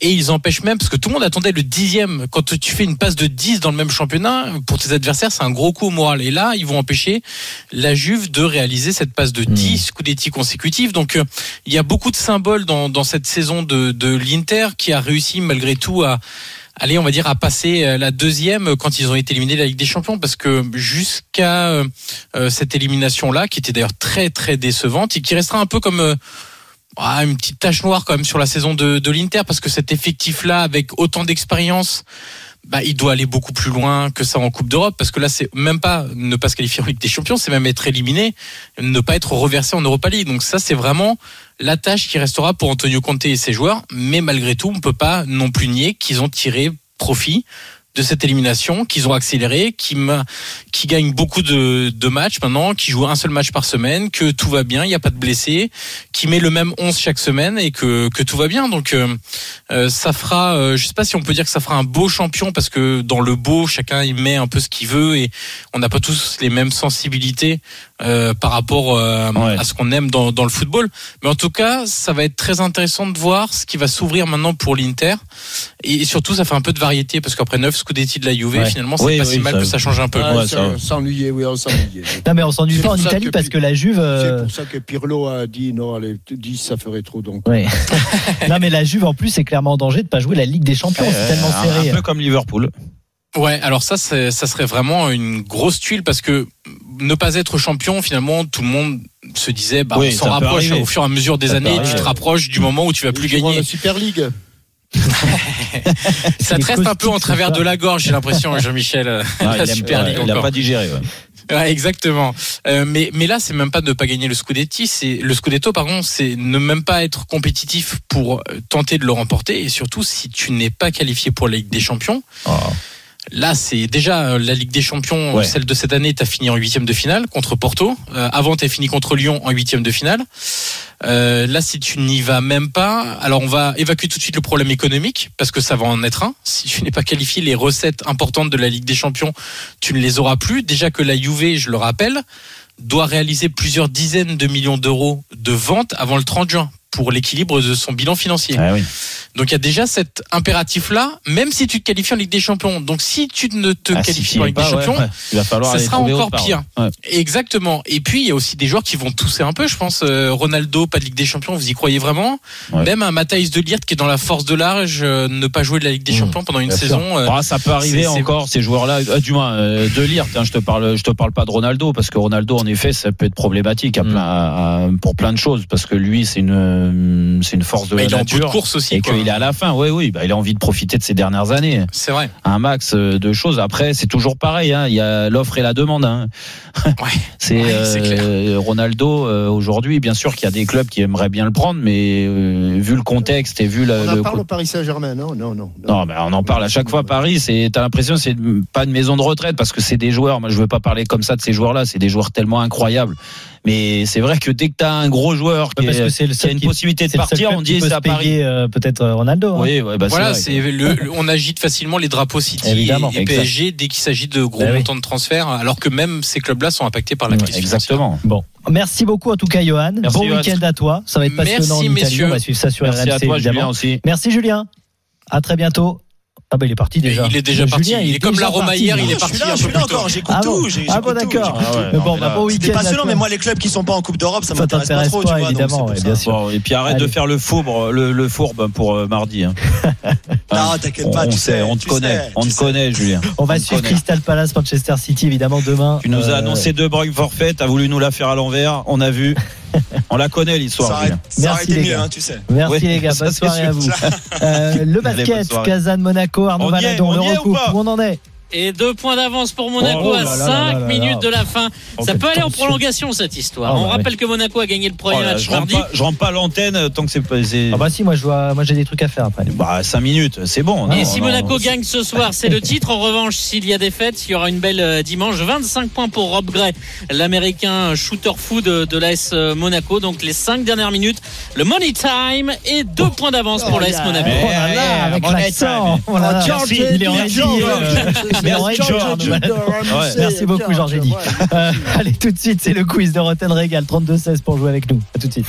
Speaker 17: Et ils empêchent même parce que tout le monde attendait le dixième. Quand tu fais une passe de 10 dans le même championnat pour tes adversaires c'est un gros coup au moral. Et là ils vont empêcher la Juve de réaliser cette passe de 10 Scudetti consécutifs. Donc euh, il y a beaucoup de symboles dans, dans cette saison de, de l'Inter qui a réussi malgré tout à Allez, on va dire à passer euh, la deuxième quand ils ont été éliminés de la Ligue des Champions, parce que jusqu'à euh, euh, cette élimination-là, qui était d'ailleurs très très décevante et qui restera un peu comme ah, une petite tache noire quand même sur la saison de, de l'Inter, parce que cet effectif-là, avec autant d'expérience, bah, il doit aller beaucoup plus loin que ça en Coupe d'Europe, parce que là, c'est même pas ne pas se qualifier en Ligue des Champions, c'est même être éliminé, ne pas être reversé en Europa League. Donc ça, c'est vraiment la tâche qui restera pour Antonio Conte et ses joueurs. Mais malgré tout, on ne peut pas non plus nier qu'ils ont tiré profit de cette élimination, qu'ils ont accéléré, qui, qui gagnent beaucoup de, de matchs maintenant, qui jouent un seul match par semaine, que tout va bien, il n'y a pas de blessés, qui met le même 11 chaque semaine et que, que tout va bien. Donc euh, euh, ça fera, euh, je sais pas si on peut dire que ça fera un beau champion parce que dans le beau, chacun il met un peu ce qu'il veut et on n'a pas tous les mêmes sensibilités euh, par rapport euh, à ce qu'on aime dans, dans le football. Mais en tout cas, ça va être très intéressant de voir ce qui va s'ouvrir maintenant pour l'Inter. Et surtout, ça fait un peu de variété parce qu'après 9 Scudetti de la Juve,
Speaker 4: Ouais.
Speaker 17: finalement, c'est
Speaker 4: Oui,
Speaker 17: pas
Speaker 4: oui,
Speaker 17: si mal
Speaker 4: ça-
Speaker 17: que ça change un peu.
Speaker 8: Ah,
Speaker 4: Ouais,
Speaker 8: ça- S'ennuyer, oui, on s'ennuyait. *laughs*
Speaker 4: Non, mais on s'ennuie pas en Italie
Speaker 8: que
Speaker 4: parce que la Juve. euh,
Speaker 8: C'est pour ça que Pirlo a dit non, allez, 10, ça ferait trop donc.
Speaker 4: Ouais. *laughs* non, mais la Juve en plus est clairement en danger de pas jouer la Ligue des Champions. c'est tellement serré.
Speaker 5: un peu comme Liverpool.
Speaker 17: Ouais, alors ça, ça serait vraiment une grosse tuile parce que ne pas être champion, finalement, tout le monde se disait, bah,
Speaker 5: Oui,
Speaker 17: on s'en rapproche au fur et à mesure des
Speaker 5: Ça
Speaker 17: années, tu te rapproches du moment où tu vas plus gagner.
Speaker 8: la Super League. *laughs*
Speaker 17: Ça te reste un peu en travers de la gorge, j'ai l'impression, *laughs* Jean-Michel,
Speaker 5: Ah, *laughs*
Speaker 17: la
Speaker 5: il aime-
Speaker 17: Super
Speaker 5: ouais,
Speaker 17: League
Speaker 5: il a
Speaker 17: encore.
Speaker 5: pas digéré. ouais.
Speaker 17: Ouais, exactement. Euh, mais mais là, c'est même pas de ne pas gagner le Scudetti, c'est le Scudetto, pardon, c'est ne même pas être compétitif pour tenter de le remporter. Et surtout, si tu n'es pas qualifié pour la Ligue des Champions, là, c'est déjà euh, la Ligue des Champions,
Speaker 5: Ouais.
Speaker 17: celle de cette année, t'as fini en huitième de finale contre Porto. Euh, avant, t'as fini contre Lyon en huitième de finale. Euh, là, si tu n'y vas même pas, alors on va évacuer tout de suite le problème économique parce que ça va en être un. Si tu n'es pas qualifié, les recettes importantes de la Ligue des Champions, tu ne les auras plus. Déjà que la Juve, je le rappelle, doit réaliser plusieurs dizaines de millions d'euros de ventes avant le 30 juin pour l'équilibre de son bilan financier.
Speaker 5: Ah oui.
Speaker 17: Donc il y a déjà cet impératif-là, même si tu te qualifies en Ligue des Champions. Donc si tu ne te
Speaker 5: Ah,
Speaker 17: qualifies pas en Ligue des
Speaker 5: pas, ouais,
Speaker 17: Champions,
Speaker 5: ouais. Il va falloir
Speaker 17: ça
Speaker 5: aller
Speaker 17: sera encore pire.
Speaker 5: ouais.
Speaker 17: Exactement. Et puis il y a aussi des joueurs qui vont tousser un peu. Je pense euh, Ronaldo, pas de Ligue des Champions. Vous y croyez vraiment? Même un Matthijs de Ligt qui est dans la force de l'âge, euh, ne pas jouer de la Ligue des Champions pendant une
Speaker 5: Bien
Speaker 17: saison. euh,
Speaker 5: Ah, ça peut arriver encore ces joueurs-là. du moins, euh, de lire. Tiens, je te parle, je te parle pas de Ronaldo parce que Ronaldo, en effet, ça peut être problématique à plein, à- à- pour plein de choses parce que lui, c'est une, euh, c'est une force de
Speaker 17: Bah,
Speaker 5: la
Speaker 17: il est en bout de
Speaker 5: nature
Speaker 17: course aussi,
Speaker 5: et qu'il est à la fin. Oui, oui, bah, il a envie de profiter de ses dernières années.
Speaker 17: C'est vrai.
Speaker 5: Un max euh, de choses. Après, c'est toujours pareil. Hein. Il y a l'offre et la demande. Hein. *laughs* c'est euh, Ronaldo euh, aujourd'hui. Bien sûr qu'il y a des clubs qui aimeraient bien le prendre, mais euh, vu le contexte et vu le,
Speaker 8: On en
Speaker 5: le
Speaker 8: parle au Paris Saint-Germain, non Non, non.
Speaker 5: non, mais on en parle à chaque fois. Paris, c'est, t'as l'impression que c'est pas une maison de retraite parce que c'est des joueurs. Moi, je veux pas parler comme ça de ces joueurs-là. C'est des joueurs tellement incroyables. Mais c'est vrai que dès que t'as un gros joueur qui,
Speaker 4: Parce
Speaker 5: est-
Speaker 4: que
Speaker 5: qui a une
Speaker 4: qui-
Speaker 5: possibilité de partir, on dit Paris.
Speaker 4: payer, euh, peut-être euh, Ronaldo. hein.
Speaker 5: Oui, ouais, bah,
Speaker 17: voilà,
Speaker 5: vrai.
Speaker 17: c'est le, le- on agite facilement les drapeaux City
Speaker 4: Évidemment,
Speaker 17: et. PSG dès qu'il s'agit de gros
Speaker 4: Bah oui.
Speaker 17: montants de transfert, alors que même ces clubs-là sont impactés par la crise.
Speaker 5: Exactement.
Speaker 4: Bon. Merci beaucoup en tout cas Johan.
Speaker 5: Merci,
Speaker 4: bon week-end à toi. Ça va être
Speaker 17: Merci,
Speaker 4: passionnant en Italie.
Speaker 17: messieurs.
Speaker 4: On va suivre ça sur
Speaker 5: Merci
Speaker 4: RMC
Speaker 5: à toi,
Speaker 4: évidemment.
Speaker 5: Julien, aussi.
Speaker 4: Merci Julien. À très bientôt. Ah bah il est parti déjà.
Speaker 17: Il est déjà
Speaker 4: Julien,
Speaker 17: parti. Il est comme la Roma hier, il est
Speaker 18: Je
Speaker 17: parti
Speaker 18: suis là, je suis là encore, j'écoute
Speaker 4: Ah bon
Speaker 18: tout. j'ai-
Speaker 4: Ah bon
Speaker 18: j'écoute tout,
Speaker 4: d'accord.
Speaker 18: j'écoute
Speaker 5: Ah
Speaker 4: bon, bah, bon week-end.
Speaker 18: passionnant, mais moi, les clubs qui sont pas en Coupe d'Europe, ça
Speaker 4: Ça
Speaker 18: m'intéresse pas trop,
Speaker 4: pas,
Speaker 18: tu vois.
Speaker 4: évidemment, bien sûr.
Speaker 5: Bon, et puis arrête
Speaker 4: Allez.
Speaker 5: de faire le fourbe, le, le fourbe pour euh, mardi. Hein. *laughs*
Speaker 18: Non, t'inquiète
Speaker 5: on,
Speaker 18: pas,
Speaker 5: on
Speaker 18: tu
Speaker 5: sait,
Speaker 18: sais,
Speaker 5: on te connaît, on te connaît, Julien.
Speaker 4: On va suivre. Crystal Palace, Manchester City évidemment demain.
Speaker 5: Tu nous as
Speaker 4: Euh,
Speaker 5: annoncé deux Brugge forfait, t'as voulu nous la faire à l'envers, on a vu. On la connaît l'histoire,
Speaker 18: ça
Speaker 4: Merci,
Speaker 18: été
Speaker 4: les
Speaker 18: mieux,
Speaker 4: gars.
Speaker 18: hein, tu sais.
Speaker 4: Merci
Speaker 5: Oui,
Speaker 4: les gars, *laughs* bonne soirée à vous. Euh, le basket. Kazan, Monaco, Arnaud Valadon,
Speaker 5: on
Speaker 4: le
Speaker 5: pas
Speaker 4: Où on en est?
Speaker 14: Et deux points d'avance pour Monaco
Speaker 4: Oh
Speaker 14: à
Speaker 4: là là
Speaker 14: 5
Speaker 4: là là là.
Speaker 14: minutes de la fin.
Speaker 5: Oh,
Speaker 14: Ça peut aller en prolongation cette histoire.
Speaker 4: Oh,
Speaker 14: On
Speaker 4: bah
Speaker 14: rappelle que Monaco a gagné le premier
Speaker 5: Oh là,
Speaker 14: match
Speaker 5: je, rentre
Speaker 14: mardi.
Speaker 5: pas, je rentre pas à l'antenne tant que c'est pas.
Speaker 4: Ah bah si, moi je moi j'ai des trucs à faire après.
Speaker 5: Bah, 5 minutes, c'est bon.
Speaker 14: Et
Speaker 5: non,
Speaker 14: si
Speaker 5: non,
Speaker 14: Monaco
Speaker 5: non,
Speaker 14: gagne ce soir, c'est le titre. En revanche, s'il y a défaite, il y aura une belle euh, dimanche. 25 points pour Rob Gray, l'américain shooter fou de, de l'AS Monaco. Donc les 5 dernières minutes, le money time et deux points d'avance pour l'AS Monaco.
Speaker 4: Oh là là, avec l'accent. Il est euh. Merci beaucoup, Georges. Euh, allez, tout de suite, c'est le quiz de Rotten Régal 32-16 pour jouer avec nous. À tout de suite.